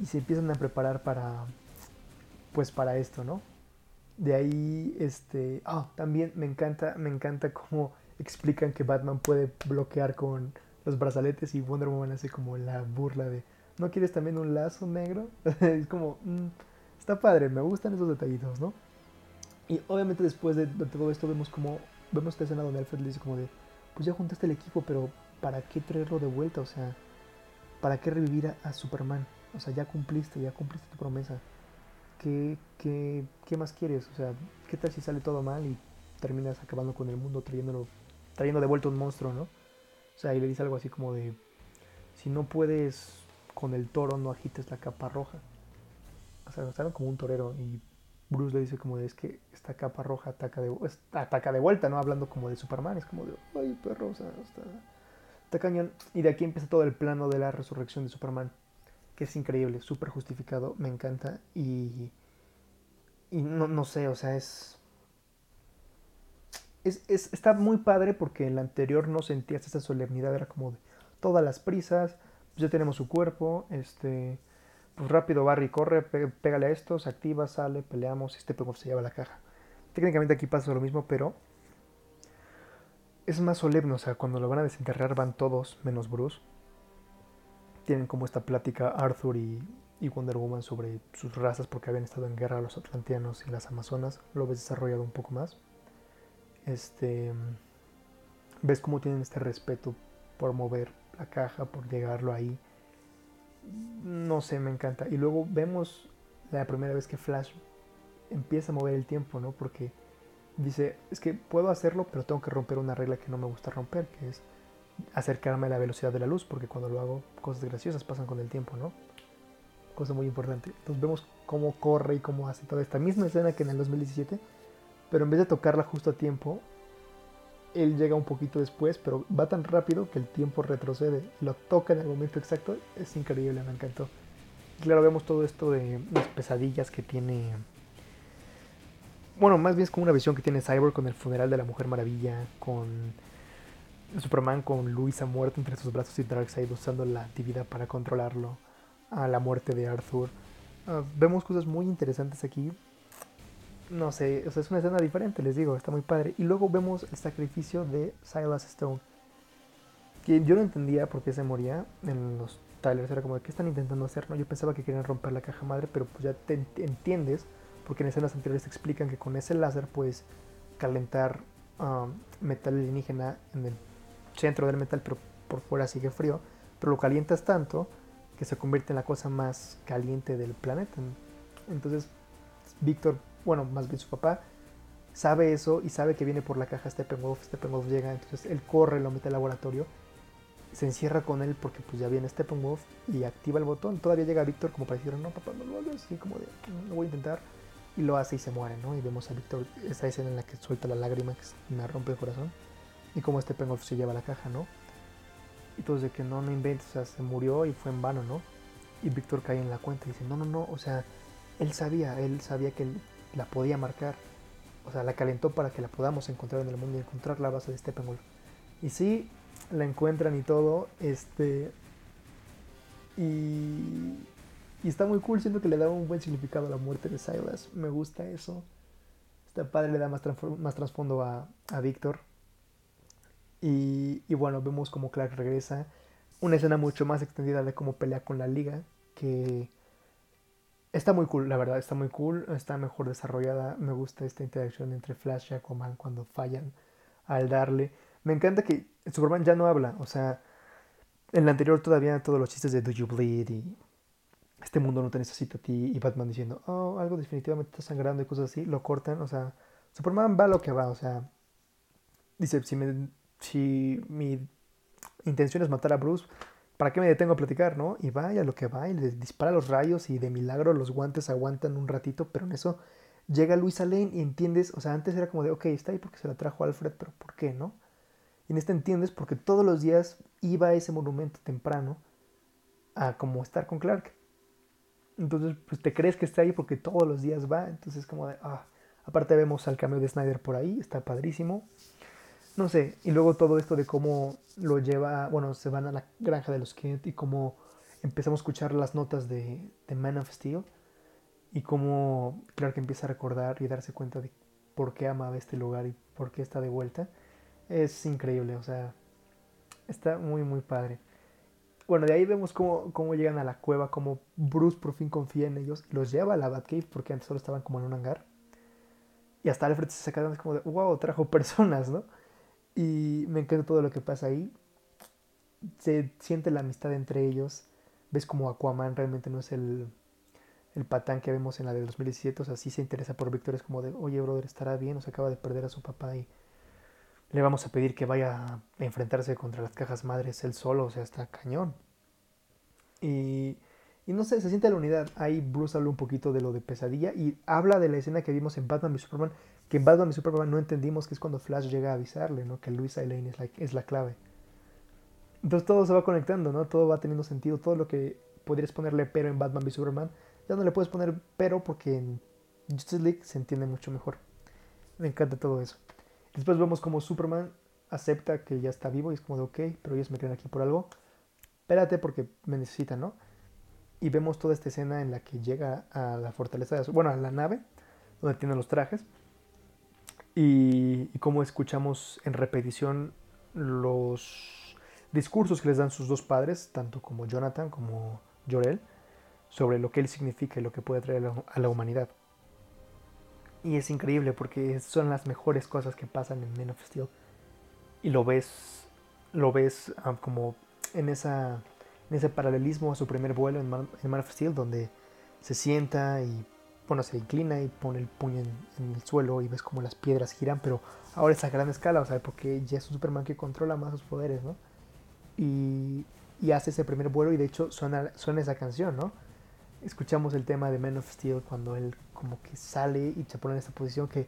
Y se empiezan a preparar para, pues para esto, ¿no? De ahí, este, ah, también me encanta, me encanta cómo explican que Batman puede bloquear con los brazaletes y Wonder Woman hace como la burla de, ¿no quieres también un lazo negro? es como, mm, está padre, me gustan esos detallitos, ¿no? Y obviamente después de, todo esto vemos como, vemos esta escena donde Alfred le dice como de, pues ya juntaste el equipo, pero ¿para qué traerlo de vuelta? O sea, ¿para qué revivir a Superman? O sea, ya cumpliste, ya cumpliste tu promesa. ¿qué, qué, qué más quieres? O sea, ¿qué tal si sale todo mal y terminas acabando con el mundo trayéndolo, trayendo de vuelta un monstruo, ¿no? O sea, y le dice algo así como de, si no puedes con el toro, no agites la capa roja. O sea, salen como un torero y Bruce le dice como de, es que esta capa roja ataca de, ataca de vuelta, ¿no? Hablando como de Superman, es como de, ay, perro, o sea, está, está cañón. Y de aquí empieza todo el plano de la resurrección de Superman que es increíble, súper justificado, me encanta y, y no, no sé, o sea, es, es, está muy padre porque en la anterior no sentías esa solemnidad, era como de todas las prisas, pues ya tenemos su cuerpo, este, pues rápido Barry corre, pégale a esto, se activa, sale, peleamos, este pues se lleva la caja. Técnicamente aquí pasa lo mismo, pero es más solemne, o sea, cuando lo van a desenterrar van todos, menos Bruce tienen como esta plática Arthur y, Wonder Woman sobre sus razas porque habían estado en guerra los atlanteanos y las amazonas, lo ves desarrollado un poco más. Este, ves cómo tienen este respeto por mover la caja, por llegarlo ahí. No sé, me encanta. Y luego vemos la primera vez que Flash empieza a mover el tiempo, ¿no? Porque dice, es que puedo hacerlo, pero tengo que romper una regla que no me gusta romper, que es acercarme a la velocidad de la luz, porque cuando lo hago, cosas graciosas pasan con el tiempo, ¿no? Cosa muy importante. Entonces vemos cómo corre y cómo hace toda esta misma escena que en el 2017, pero en vez de tocarla justo a tiempo, él llega un poquito después, pero va tan rápido que el tiempo retrocede. Lo toca en el momento exacto. Es increíble, me encantó. claro, vemos todo esto de las pesadillas que tiene. Bueno, más bien es como una visión que tiene Cyborg con el funeral de la Mujer Maravilla, con Superman con Luisa muerto entre sus brazos y Darkseid usando la actividad para controlarlo, a la muerte de Arthur. Ah, vemos cosas muy interesantes aquí no sé, o sea, es una escena diferente, les digo, está muy padre. Y luego vemos el sacrificio de Silas Stone. Que yo no entendía por qué se moría en los trailers, era como qué están intentando hacer, ¿no? Yo pensaba que querían romper la caja madre, pero pues ya te entiendes, porque en escenas anteriores te explican que con ese láser puedes calentar um, metal alienígena en el centro del metal, pero por fuera sigue frío, pero lo calientas tanto que se convierte en la cosa más caliente del planeta. Entonces, Víctor bueno, más bien su papá, sabe eso y sabe que viene por la caja Steppenwolf. Steppenwolf llega, entonces él corre, lo mete al laboratorio, se encierra con él porque pues ya viene Steppenwolf y activa el botón. Todavía llega Víctor como para decir, no, papá, no lo hagas, y como de, no, lo voy a intentar. Y lo hace y se muere, ¿no? Y vemos a Víctor, esa escena en la que suelta la lágrima que me rompe el corazón. Y como Steppenwolf se lleva la caja, ¿no? Y todos de que no, no inventes, o sea, se murió y fue en vano, ¿no? Y Víctor cae en la cuenta y dice, no, no, no, o sea, él sabía, él sabía que la podía marcar. O sea, la calentó para que la podamos encontrar en el mundo y encontrar la base de Steppenwolf. Y sí, la encuentran y todo. Este. Y. Y está muy cool, siento que le da un buen significado a la muerte de Silas. Me gusta eso. Está padre, le da más, trasfondo a, a Víctor. Y, y, bueno, vemos como Clark regresa. Una escena mucho más extendida de cómo pelea con la liga. Que Está muy cool, la verdad, está muy cool, está mejor desarrollada. Me gusta esta interacción entre Flash y Aquaman cuando fallan al darle. Me encanta que Superman ya no habla, o sea, en la anterior todavía todos los chistes de Do You Bleed y este mundo no te necesita a ti y Batman diciendo, oh, algo definitivamente está sangrando y cosas así, lo cortan, o sea, Superman va lo que va, o sea, dice, si, me, si mi intención es matar a Bruce, ¿para qué me detengo a platicar, no? Y vaya lo que va y le dispara los rayos y de milagro los guantes aguantan un ratito, pero en eso llega Luisa Lane y entiendes, o sea, antes era como de, ok, está ahí porque se la trajo Alfred, pero ¿por qué, no? Y en este entiendes porque todos los días iba a ese monumento temprano a como estar con Clark. Entonces, pues te crees que está ahí porque todos los días va, entonces como de, ah, aparte vemos al cambio de Snyder por ahí, está padrísimo. No sé, y luego todo esto de cómo lo lleva, bueno, se van a la granja de los Kent y cómo empezamos a escuchar las notas de, Man of Steel y cómo Clark empieza a recordar y darse cuenta de por qué amaba este lugar y por qué está de vuelta. Es increíble, o sea, está muy, muy padre. Bueno, de ahí vemos cómo, cómo llegan a la cueva, cómo Bruce por fin confía en ellos los lleva a la Batcave porque antes solo estaban como en un hangar. Y hasta Alfred se saca como de, wow, trajo personas, ¿no? Y me encanta todo lo que pasa ahí. Se siente la amistad entre ellos. Ves como Aquaman realmente no es el, el patán que vemos en la de 2017. O sea, sí se interesa por Víctor. Es como de, oye, brother, estará bien. O se acaba de perder a su papá y le vamos a pedir que vaya a enfrentarse contra las cajas madres él solo. O sea, está cañón. Y, y no sé, se siente la unidad. Ahí Bruce habla un poquito de lo de pesadilla y habla de la escena que vimos en Batman y Superman que en Batman y Superman no entendimos que es cuando Flash llega a avisarle, ¿no? Que Luisa Lane es la, clave. Entonces todo se va conectando, ¿no? Todo va teniendo sentido. Todo lo que podrías ponerle pero en Batman y Superman, ya no le puedes poner pero porque en Justice League se entiende mucho mejor. Me encanta todo eso. Después vemos como Superman acepta que ya está vivo y es como de ok, pero ellos me tienen aquí por algo. Espérate porque me necesitan, ¿no? Y vemos toda esta escena en la que llega a la fortaleza de... Bueno, a la nave, donde tienen los trajes y, cómo escuchamos en repetición los discursos que les dan sus dos padres, tanto como Jonathan como Jorel, sobre lo que él significa y lo que puede traer a la humanidad. Y es increíble porque son las mejores cosas que pasan en Man of Steel. Y lo ves, lo ves ah, como en, esa, en ese paralelismo a su primer vuelo en Man, of Steel, donde se sienta y bueno, se inclina y pone el puño en, el suelo y ves como las piedras giran, pero ahora es a gran escala, o sea, porque ya es un Superman que controla más sus poderes, ¿no? Y, y hace ese primer vuelo y de hecho suena, suena esa canción, ¿no? escuchamos el tema de Man of Steel cuando él como que sale y se pone en esta posición que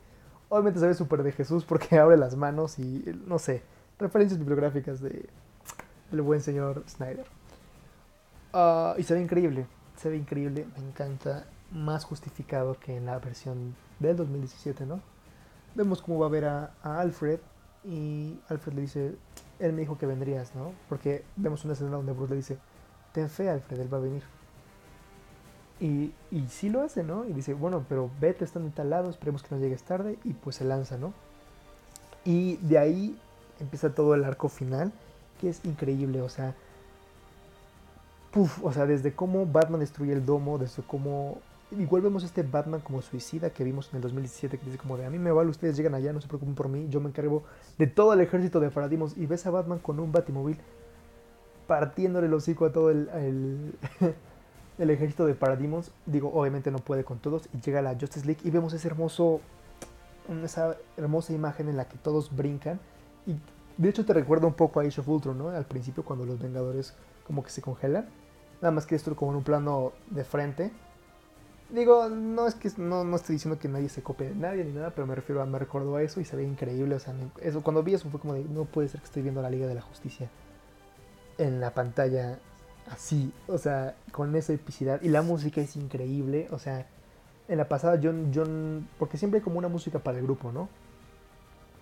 obviamente se ve súper de Jesús porque abre las manos y no sé, referencias bibliográficas de el buen señor Snyder. Ah, y se ve increíble, se ve increíble, me encanta, más justificado que en la versión del 2017, ¿no? Vemos cómo va a ver a, Alfred y Alfred le dice, él me dijo que vendrías, ¿no? Porque vemos una escena donde Bruce le dice, ten fe Alfred, él va a venir. Y, y sí lo hace, ¿no? Y dice, bueno, pero vete, están en tal lado, esperemos que no llegues tarde. Y pues se lanza, ¿no? Y de ahí empieza todo el arco final, que es increíble, o sea... Puf, o sea, desde cómo Batman destruye el domo, desde cómo... Igual vemos este Batman como suicida que vimos en el 2017, que dice como de, a mí me vale, ustedes llegan allá, no se preocupen por mí, yo me encargo de todo el ejército de Paradimos. Y ves a Batman con un batimóvil partiéndole el hocico a todo el, el ejército de Parademons, digo, obviamente no puede con todos, y llega la Justice League y vemos ese hermoso, esa hermosa imagen en la que todos brincan. Y de hecho te recuerda un poco a Age of Ultron, ¿no? Al principio cuando los Vengadores como que se congelan. Nada más que esto como en un plano de frente. Digo, no es que no, no estoy diciendo que nadie se copie de nadie ni nada, pero me refiero a, me recordó a eso y se ve increíble. O sea, eso, cuando vi eso fue como de, no puede ser que estoy viendo la Liga de la Justicia en la pantalla así, o sea, con esa epicidad. Y la música es increíble, o sea, en la pasada yo, yo, porque siempre hay como una música para el grupo, ¿no?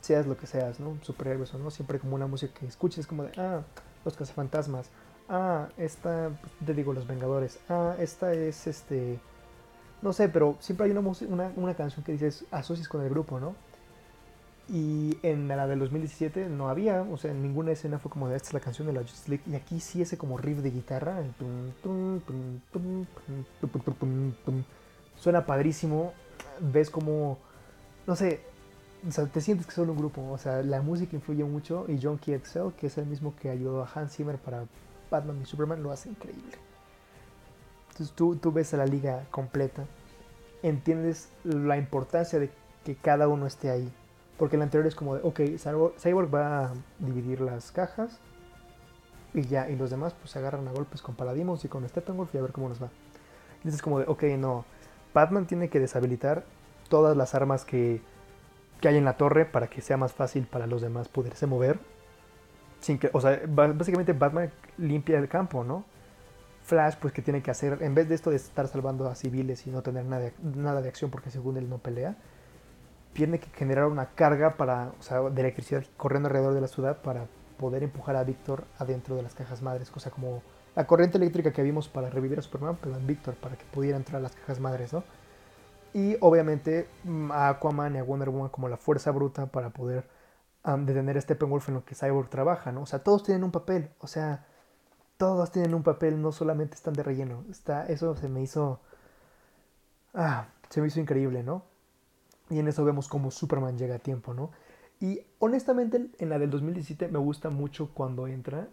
Seas lo que seas, ¿no? Superhéroes o no, siempre hay como una música que escuches como de, ah, los cazafantasmas, ah, esta, te digo, los Vengadores, ah, esta es este, no sé, pero siempre hay una, una, una canción que dices, asocias con el grupo, ¿no? Y en la del 2017 no había, o sea, en ninguna escena fue como de esta es la canción de la Justice League. Y aquí sí ese como riff de guitarra. Suena padrísimo. Ves como, no sé, o sea, te sientes que son un grupo. O sea, la música influye mucho. Y John Key Excel, que es el mismo que ayudó a Hans Zimmer para Batman y Superman, lo hace increíble. Entonces tú, tú ves a la liga completa. Entiendes la importancia de que cada uno esté ahí porque el anterior es como de, ok, Cyborg, va a dividir las cajas y ya, y los demás pues se agarran a golpes con Paladimos y con Steppenwolf y a ver cómo nos va. Y es como de, ok, no, Batman tiene que deshabilitar todas las armas que, que hay en la torre para que sea más fácil para los demás poderse mover. Sin que, o sea, básicamente Batman limpia el campo, ¿no? Flash, pues, que tiene que hacer? En vez de esto de estar salvando a civiles y no tener nada nada de acción porque según él no pelea, tiene que generar una carga para, o sea, de electricidad corriendo alrededor de la ciudad para poder empujar a Víctor adentro de las cajas madres, cosa como la corriente eléctrica que vimos para revivir a Superman, pero en Víctor para que pudiera entrar a las cajas madres, ¿no? Y obviamente mm, a Aquaman y a Wonder Woman como la fuerza bruta para poder detener a Steppenwolf en lo que Cyborg trabaja, ¿no? O sea, todos tienen un papel, o sea, todos tienen un papel, no solamente están de relleno. Está, eso se me hizo... Ah, se me hizo increíble, ¿no? Y en eso vemos cómo Superman llega a tiempo, ¿no? Y honestamente en la del 2017 me gusta mucho cuando entra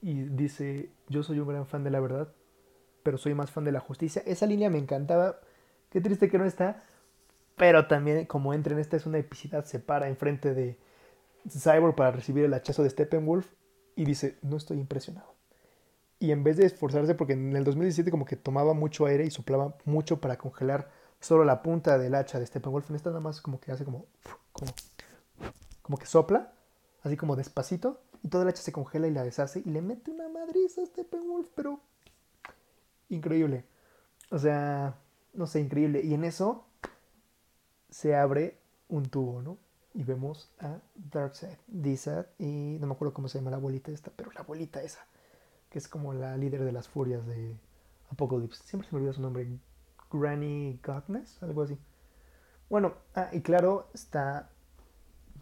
y dice, yo soy un gran fan de la verdad, pero soy más fan de la justicia. Esa línea me encantaba. Qué triste que no está. Pero también como entra en esta es una epicidad, se para enfrente de Cyborg para recibir el hachazo de Steppenwolf y dice, no estoy impresionado. Y en vez de esforzarse, porque en el 2017 como que tomaba mucho aire y soplaba mucho para congelar solo la punta del hacha de Steppenwolf. En esta nada más como que hace como, como, como que sopla, así como despacito, y todo el hacha se congela y la deshace y le mete una madriza a Steppenwolf, pero increíble. O sea, no sé, increíble. Y en eso se abre un tubo, ¿no? Y vemos a Darkseid, Dizat y no me acuerdo cómo se llama la abuelita esta, pero la abuelita esa, que es como la líder de las furias de Apocalypse. Siempre se me olvida su nombre. Granny Godness, algo así. Bueno, ah, y claro, está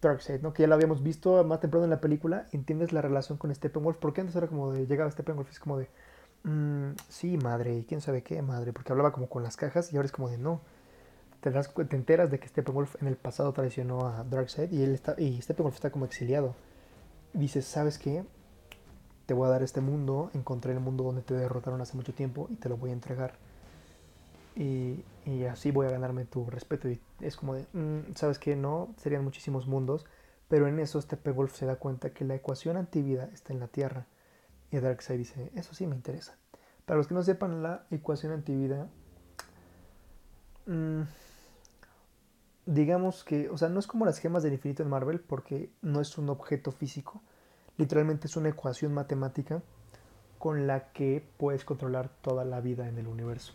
Darkseid, ¿no? Que ya lo habíamos visto más temprano en la película. Entiendes la relación con Steppenwolf. Porque antes era como de. Llegaba Steppenwolf y es como de. mm, sí, madre, y quién sabe qué, madre, porque hablaba como con las cajas y ahora es como de no. Te, das, te enteras de que Steppenwolf en el pasado traicionó a Darkseid y, él está, y Steppenwolf está como exiliado. dices, ¿sabes qué? Te voy a dar este mundo, encontré el mundo donde te derrotaron hace mucho tiempo y te lo voy a entregar. Y, y así voy a ganarme tu respeto. Y es como de, mm, ¿sabes qué? No, serían muchísimos mundos, pero en eso Steppenwolf se da cuenta que la ecuación antivida está en la Tierra. Y Darkseid dice, eso sí me interesa. Para los que no sepan, la ecuación antivida, mmm, digamos que, o sea, no es como las gemas del infinito en Marvel porque no es un objeto físico. Literalmente es una ecuación matemática con la que puedes controlar toda la vida en el universo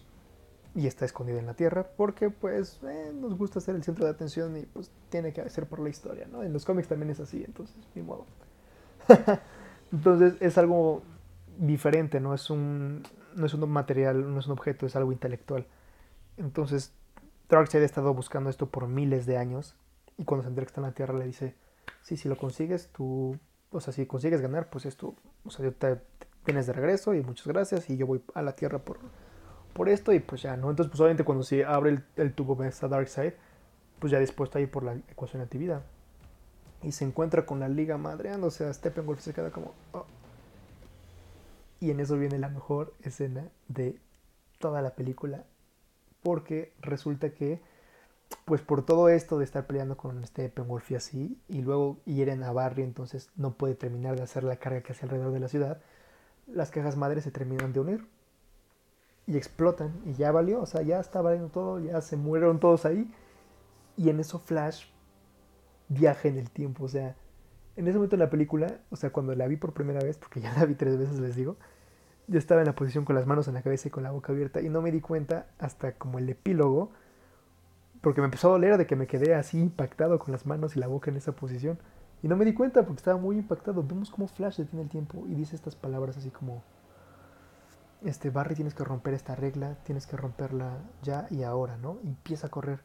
y está escondida en la Tierra porque pues eh, nos gusta ser el centro de atención y pues tiene que ser por la historia, ¿no? En los cómics también es así, entonces, ni modo. entonces es algo diferente, no es un no es un material, no es un objeto, es algo intelectual. Entonces, Darkseid ha estado buscando esto por miles de años y cuando se entera que está en la Tierra le dice, sí, si lo consigues, tú, o sea, si consigues ganar, pues esto, o sea, yo te, tienes de regreso y muchas gracias y yo voy a la Tierra por por esto y pues ya, ¿no? Entonces, pues obviamente cuando se abre el, el tubo ves a Darkseid, pues ya dispuesto ahí por la ecuación de actividad. Y se encuentra con la liga madreándose, a Steppenwolf se queda como... Oh". Y en eso viene la mejor escena de toda la película, porque resulta que, pues por todo esto de estar peleando con Steppenwolf y así, y luego hieren a Barry, entonces no puede terminar de hacer la carga que hace alrededor de la ciudad, las cajas madres se terminan de unir. Y explotan y ya valió, o sea, ya está valiendo todo, ya se murieron todos ahí. Y en eso Flash viaja en el tiempo, o sea, en ese momento en la película, o sea, cuando la vi por primera vez, porque ya la vi tres veces les digo, yo estaba en la posición con las manos en la cabeza y con la boca abierta y no me di cuenta hasta como el epílogo, porque me empezó a doler de que me quedé así impactado con las manos y la boca en esa posición. Y no me di cuenta porque estaba muy impactado. Vemos cómo Flash detiene el tiempo y dice estas palabras así como este, Barry, tienes que romper esta regla, tienes que romperla ya y ahora, ¿no? Y empieza a correr.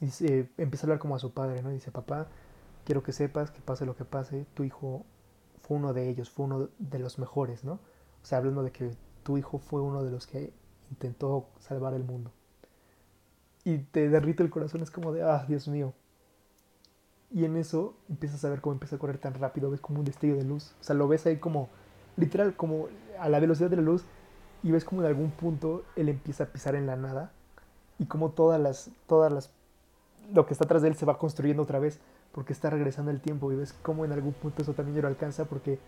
Y empieza a hablar como a su padre, ¿no? Y dice, papá, quiero que sepas que pase lo que pase, tu hijo fue uno de ellos, fue uno de los mejores, ¿no? O sea, hablando de que tu hijo fue uno de los que intentó salvar el mundo. Y te derrite el corazón, es como de, ah, Dios mío. Y en eso empiezas a ver cómo empieza a correr tan rápido, ves como un destello de luz. O sea, lo ves ahí como, literal, como a la velocidad de la luz y ves como en algún punto él empieza a pisar en la nada y como todas las, todas las, lo que está atrás de él se va construyendo otra vez porque está regresando el tiempo y ves como en algún punto eso también lo alcanza porque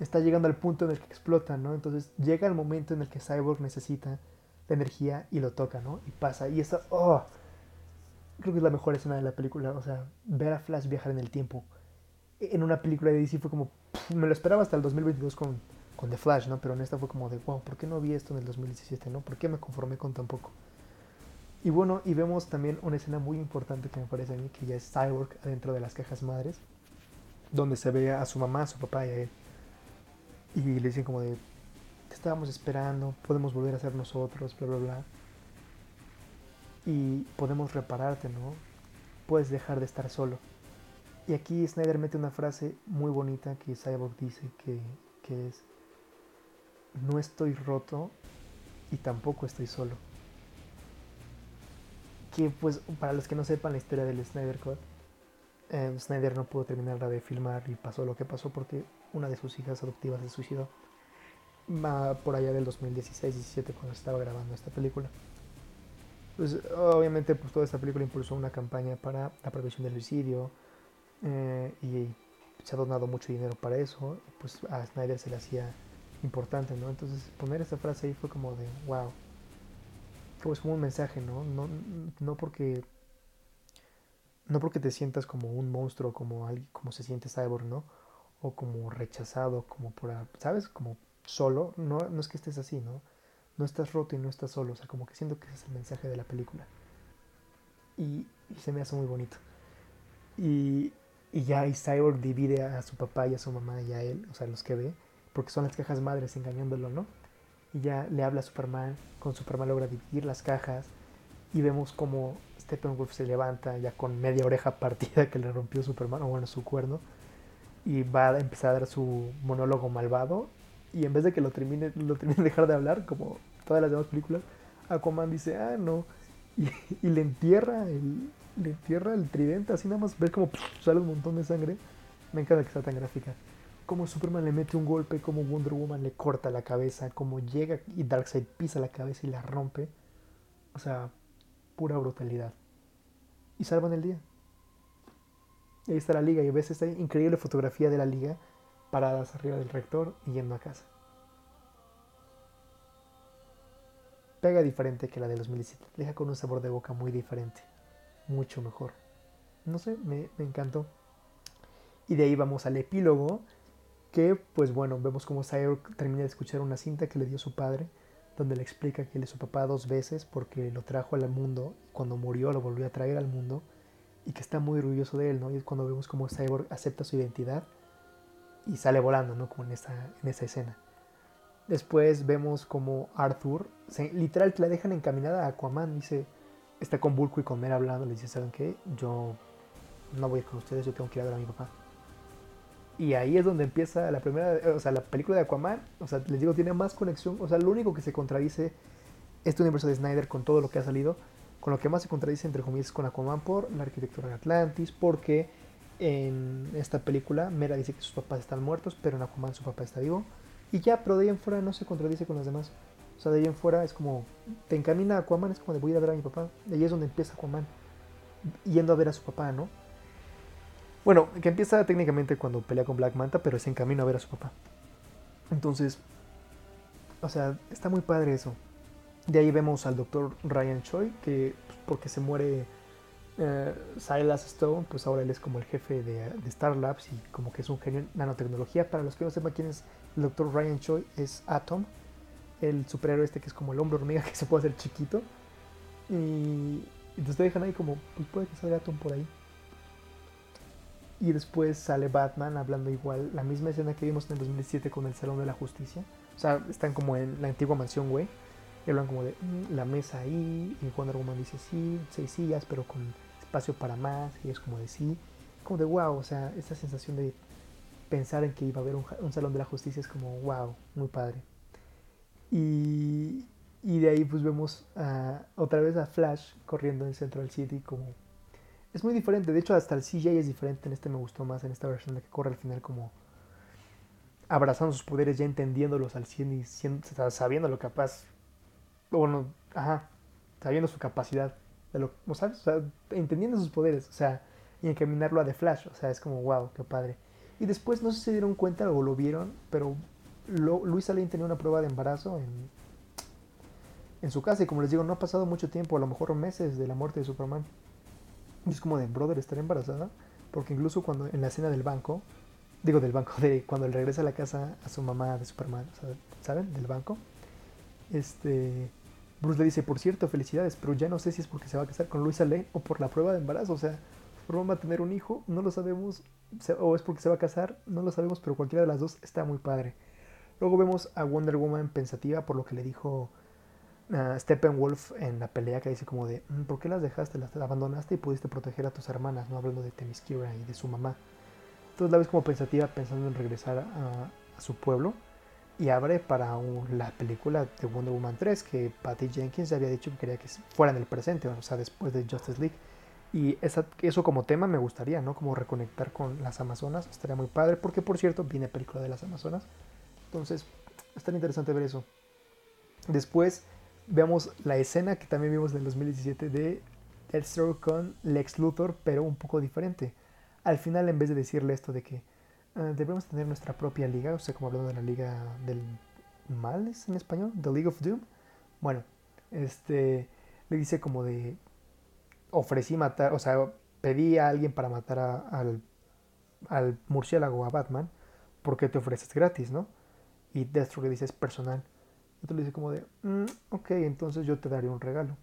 está llegando al punto en el que explota, ¿no? Entonces llega el momento en el que Cyborg necesita la energía y lo toca, ¿no? Y pasa y eso, oh, creo que es la mejor escena de la película, o sea, ver a Flash viajar en el tiempo en una película de DC fue como, me lo esperaba hasta el 2022 con con The Flash, ¿no? Pero en esta fue como de, wow, ¿por qué no vi esto en el 2017, ¿no? ¿Por qué me conformé con tan poco? Y bueno, y vemos también una escena muy importante que me parece a mí, que ya es Cyborg adentro de las cajas madres, donde se ve a su mamá, a su papá y a él. Y le dicen como de, estábamos esperando, podemos volver a ser nosotros, bla, bla, bla. Y podemos repararte, ¿no? Puedes dejar de estar solo. Y aquí Snyder mete una frase muy bonita que Cyborg dice que, que es, no estoy roto y tampoco estoy solo. Que pues para los que no sepan la historia del Snyder Cut, eh, Snyder no pudo terminar de filmar y pasó lo que pasó porque una de sus hijas adoptivas se suicidó. Por allá del 2016-17 cuando estaba grabando esta película. Pues obviamente pues toda esta película impulsó una campaña para la prevención del suicidio eh, y se ha donado mucho dinero para eso. Pues a Snyder se le hacía importante, ¿no? Entonces poner esa frase ahí fue como de, wow. Como es como un mensaje, ¿no? No, no porque no porque te sientas como un monstruo, como alguien, como se siente Cyborg, ¿no? O como rechazado, como por, ¿sabes? Como solo, no, no es que estés así, ¿no? No estás roto y no estás solo, o sea, como que siento que ese es el mensaje de la película. Y, se me hace muy bonito. Y, y ya y Cyborg divide a su papá y a su mamá y a él, o sea, los que ve, porque son las cajas madres engañándolo, ¿no? Y ya le habla a Superman, con Superman logra dividir las cajas y vemos como Steppenwolf se levanta ya con media oreja partida que le rompió Superman, o bueno, su cuerno, y va a empezar a dar su monólogo malvado y en vez de que lo termine, lo termine de dejar de hablar, como todas las demás películas, Aquaman dice, ah, no, y, le entierra el, le entierra el tridente, así nada más ver como sale un montón de sangre. Me encanta que sea tan gráfica. Como Superman le mete un golpe, como Wonder Woman le corta la cabeza, como llega y Darkseid pisa la cabeza y la rompe. O sea, pura brutalidad. Y salvan el día. Y ahí está la liga y ves esta increíble fotografía de la liga paradas arriba del rector y yendo a casa. Pega diferente que la de los 2017. Deja con un sabor de boca muy diferente. Mucho mejor. No sé, me, encantó. Y de ahí vamos al epílogo, que pues bueno, vemos como Cyborg termina de escuchar una cinta que le dio su padre, donde le explica que él es su papá dos veces porque lo trajo al mundo, cuando murió lo volvió a traer al mundo, y que está muy orgulloso de él, ¿no? Y es cuando vemos como Cyborg acepta su identidad y sale volando, ¿no? Como en esa, en esa escena. Después vemos como Arthur, se, literal, la dejan encaminada a Aquaman, dice, está con Bulko y con Mera hablando, le dice, ¿saben qué? Yo no voy a ir con ustedes, yo tengo que ir a ver a mi papá. Y ahí es donde empieza la primera, o sea, la película de Aquaman, o sea, les digo, tiene más conexión, o sea, lo único que se contradice este universo de Snyder con todo lo que ha salido, con lo que más se contradice entre comillas con Aquaman por la arquitectura de Atlantis, porque en esta película Mera dice que sus papás están muertos, pero en Aquaman su papá está vivo. Y ya, pero de ahí en fuera no se contradice con los demás. O sea, de ahí en fuera es como, te encamina a Aquaman, es como de voy a ir a ver a mi papá. De ahí es donde empieza Aquaman, yendo a ver a su papá, ¿no? Bueno, que empieza técnicamente cuando pelea con Black Manta, pero se encamina a ver a su papá. Entonces, o sea, está muy padre eso. De ahí vemos al doctor Ryan Choi, que pues, porque se muere eh, Silas Stone, pues ahora él es como el jefe de, de, Star Labs y como que es un genio en nanotecnología. Para los que no sepan quién es el doctor Ryan Choi, es Atom, el superhéroe este que es como el hombre hormiga que se puede hacer chiquito. Y entonces te dejan ahí como, pues puede que salga Atom por ahí. Y después sale Batman hablando igual, la misma escena que vimos en el 2007 con el Salón de la Justicia. O sea, están como en la antigua mansión, güey. Y hablan como de mm, la mesa ahí. Y Wonder Woman dice sí, seis sillas, pero con espacio para más. Y es como de sí. Como de wow, o sea, esta sensación de pensar en que iba a haber un, un Salón de la Justicia es como wow, muy padre. Y, y de ahí pues vemos otra vez a Flash corriendo en Central City como es muy diferente. De hecho, hasta el CJ es diferente. En este me gustó más, en esta versión de que corre al final como abrazando sus poderes, ya entendiéndolos al 100 y sabiendo lo capaz. Bueno, ajá, sabiendo su capacidad. De lo, ¿sabes? O sea, entendiendo sus poderes. O sea, y encaminarlo a The Flash. O sea, es como, wow, qué padre. Y después, no sé si se dieron cuenta o lo vieron, pero lo, Luisa Lane tenía una prueba de embarazo en, en su casa. Y como les digo, no ha pasado mucho tiempo, a lo mejor meses de la muerte de Superman. Y es como de, brother, estar embarazada. Porque incluso cuando en la escena del banco, digo del banco, de cuando él regresa a la casa a su mamá de Superman, ¿saben? Del banco. Este, Bruce le dice, por cierto, felicidades, pero ya no sé si es porque se va a casar con Luisa Lane o por la prueba de embarazo. O sea, Superman va a tener un hijo, no lo sabemos, o es porque se va a casar, no lo sabemos, pero cualquiera de las dos está muy padre. Luego vemos a Wonder Woman pensativa por lo que le dijo Steppenwolf en la pelea que dice como de, mm, ¿por qué las dejaste? Las abandonaste y pudiste proteger a tus hermanas, no hablando de Themyscira y de su mamá. Entonces la ves como pensativa pensando en regresar a, su pueblo y abre para la película de Wonder Woman 3 que Patty Jenkins había dicho que quería que fuera en el presente, o sea, después de Justice League. Y eso como tema me gustaría, ¿no? Como reconectar con las Amazonas, estaría muy padre, porque por cierto viene película de las Amazonas. Entonces, estaría interesante ver eso. Después veamos la escena que también vimos en el 2017 de Deathstroke con Lex Luthor, pero un poco diferente. Al final, en vez de decirle esto de que ah, debemos tener nuestra propia liga, o sea, como hablando de la liga del mal, ¿es en español? The League of Doom. Bueno, este le dice como de ofrecí matar, o sea, pedí a alguien para matar al, al murciélago, a Batman, porque te ofreces gratis, ¿no? Y Deathstroke le dice es personal otro le dice como de, mm, ok, entonces yo te daré un regalo.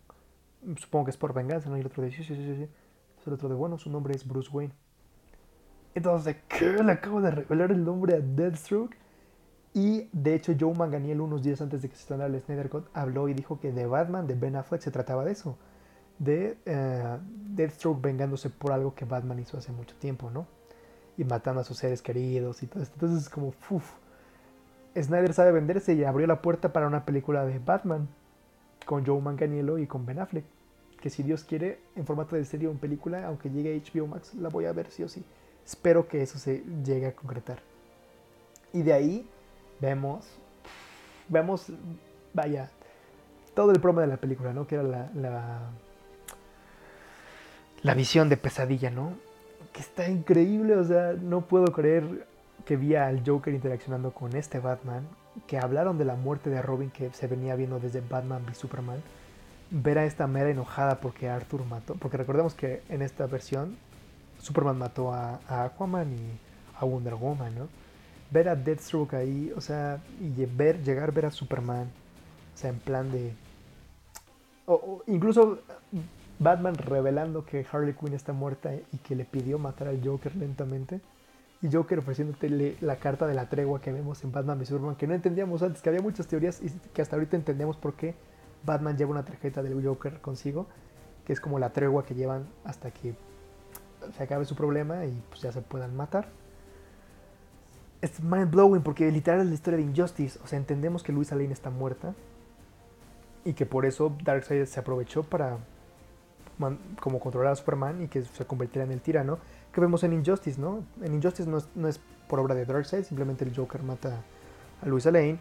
Supongo que es por venganza, ¿no? Y el otro dice, sí, sí, sí, sí. Entonces el otro de, bueno, su nombre es Bruce Wayne. Entonces, ¿qué? Le acabo de revelar el nombre a Deathstroke. Y de hecho, Joe Manganiel, unos días antes de que se estrenara el Snyder Cut, habló y dijo que de Batman, de Ben Affleck, se trataba de eso. De uh, Deathstroke vengándose por algo que Batman hizo hace mucho tiempo, ¿no? Y matando a sus seres queridos y todo esto. Entonces, es como, uff Snyder sabe venderse y abrió la puerta para una película de Batman con Joe Manganiello y con Ben Affleck. Que si Dios quiere, en formato de serie o en película, aunque llegue a HBO Max, la voy a ver sí o sí. Espero que eso se llegue a concretar. Y de ahí vemos, vemos, vaya, todo el promo de la película, ¿no? Que era la, la, la visión de pesadilla, ¿no? Que está increíble, o sea, no puedo creer que vi al Joker interaccionando con este Batman, que hablaron de la muerte de Robin que se venía viendo desde Batman v Superman, ver a esta mera enojada porque Arthur mató, porque recordemos que en esta versión Superman mató a, Aquaman y a Wonder Woman, ¿no? Ver a Deathstroke ahí, o sea, y ver, llegar a ver a Superman, o sea, en plan de... O, incluso Batman revelando que Harley Quinn está muerta y que le pidió matar al Joker lentamente y Joker ofreciéndote la carta de la tregua que vemos en Batman v Superman, que no entendíamos antes, que había muchas teorías y que hasta ahorita entendemos por qué Batman lleva una tarjeta del Joker consigo, que es como la tregua que llevan hasta que se acabe su problema y pues ya se puedan matar. Es mind blowing porque literal es la historia de Injustice, o sea, entendemos que Luisa Lane está muerta y que por eso Darkseid se aprovechó para como controlar a Superman y que se convirtiera en el tirano que vemos en Injustice, ¿no? En Injustice no es, por obra de Darkseid, simplemente el Joker mata a Luisa Lane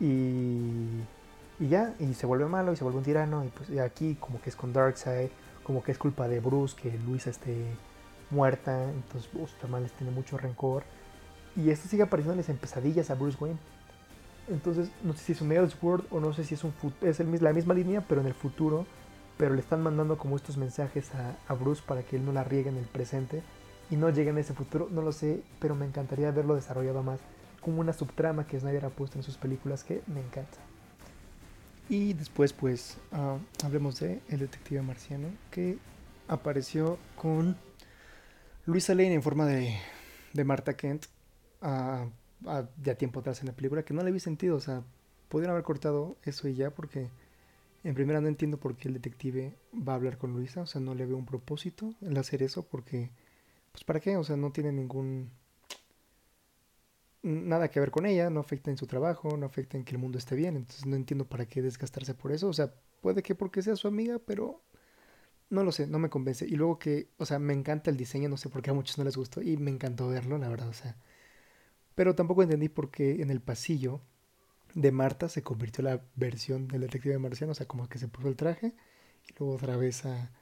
y, y ya, y se vuelve malo y se vuelve un tirano y pues aquí como que es con Darkseid, como que es culpa de Bruce que Luisa esté muerta, entonces Superman les tiene mucho rencor y esto sigue apareciéndoles en pesadillas a Bruce Wayne. Entonces, no sé si es un Elseworld o no sé si es, un, es la misma línea, pero en el futuro. Pero le están mandando como estos mensajes a, a Bruce para que él no la riegue en el presente y no llegue en ese futuro, no lo sé, pero me encantaría verlo desarrollado más como una subtrama que Snyder ha puesto en sus películas que me encanta. Y después pues ah, hablemos de El Detective Marciano que apareció con Luisa Lane en forma de, de Marta Kent uh, ya tiempo atrás en la película que no le vi sentido, o sea, pudieron haber cortado eso y ya porque en primera no entiendo por qué el detective va a hablar con Luisa, o sea, no le veo un propósito en hacer eso porque pues para qué, o sea, no tiene ningún nada que ver con ella, no afecta en su trabajo, no afecta en que el mundo esté bien, entonces no entiendo para qué desgastarse por eso, o sea, puede que porque sea su amiga, pero no lo sé, no me convence. Y luego que, o sea, me encanta el diseño, no sé por qué a muchos no les gustó y me encantó verlo, la verdad, o sea. Pero tampoco entendí por qué en el pasillo de Marta se convirtió la versión del detective marciano, o sea, como que se puso el traje y luego otra vez a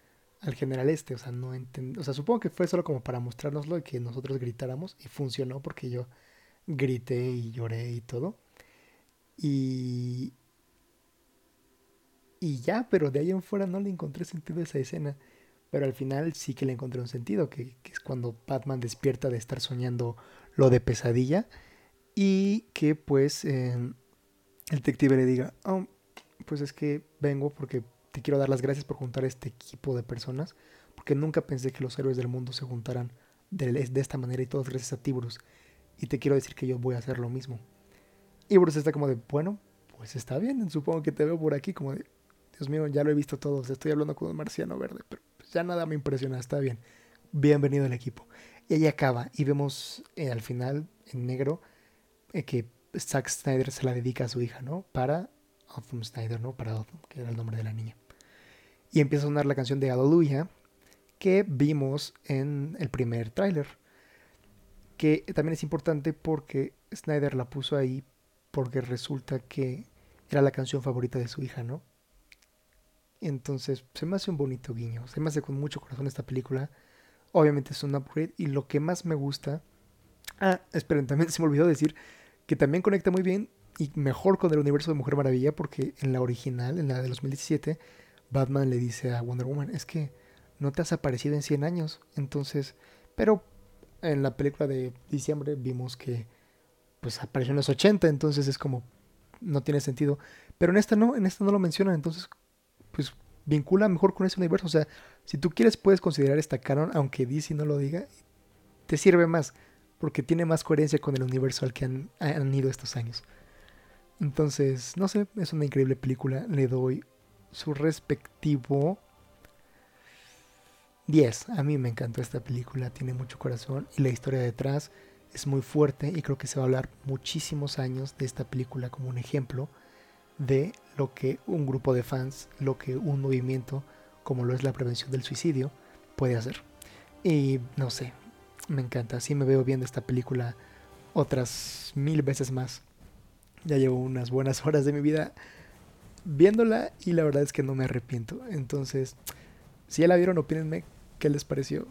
al general este, o sea, no entendí, o sea, supongo que fue solo como para mostrárnoslo y que nosotros gritáramos y funcionó porque yo grité y lloré y todo. Y y ya, pero de ahí en fuera no le encontré sentido a esa escena. Pero al final sí que le encontré un sentido, que, es cuando Batman despierta de estar soñando lo de pesadilla y que pues el detective le diga, oh, pues es que vengo porque te quiero dar las gracias por juntar este equipo de personas, porque nunca pensé que los héroes del mundo se juntaran de, esta manera y todos gracias a ti, Bruce. Y te quiero decir que yo voy a hacer lo mismo. Y Bruce está como de, bueno, pues está bien, supongo que te veo por aquí como de, Dios mío, ya lo he visto todo, estoy hablando con un marciano verde, pero pues ya nada me impresiona, está bien. Bienvenido al equipo. Y ahí acaba, y vemos eh, al final, en negro, eh, que Zack Snyder se la dedica a su hija, ¿no? Para Autumn Snyder, ¿no? Para Autumn, que era el nombre de la niña y empieza a sonar la canción de Hallelujah que vimos en el primer tráiler. Que también es importante porque Snyder la puso ahí porque resulta que era la canción favorita de su hija, ¿no? Entonces se me hace un bonito guiño, se me hace con mucho corazón esta película. Obviamente es un upgrade y lo que más me gusta... Ah, esperen, también se me olvidó decir que también conecta muy bien y mejor con el universo de Mujer Maravilla porque en la original, en la de 2017, Batman le dice a Wonder Woman, es que no te has aparecido en 100 años. Entonces, pero en la película de diciembre vimos que pues apareció en los 80, entonces es como no tiene sentido. Pero en esta no, en esta no lo mencionan, entonces pues vincula mejor con ese universo. O sea, si tú quieres puedes considerar esta canon, aunque DC no lo diga, te sirve más, porque tiene más coherencia con el universo al que han, han ido estos años. Entonces, no sé, es una increíble película, le doy su respectivo 10. A mí me encantó esta película, tiene mucho corazón y la historia detrás es muy fuerte y creo que se va a hablar muchísimos años de esta película como un ejemplo de lo que un grupo de fans, lo que un movimiento como lo es la prevención del suicidio puede hacer. Y no sé, me encanta, así me veo viendo esta película otras mil veces más. Ya llevo unas buenas horas de mi vida viéndola y la verdad es que no me arrepiento. Entonces, si ya la vieron, opínenme qué les pareció.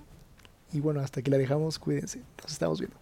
Y bueno, hasta aquí la dejamos, cuídense, nos estamos viendo.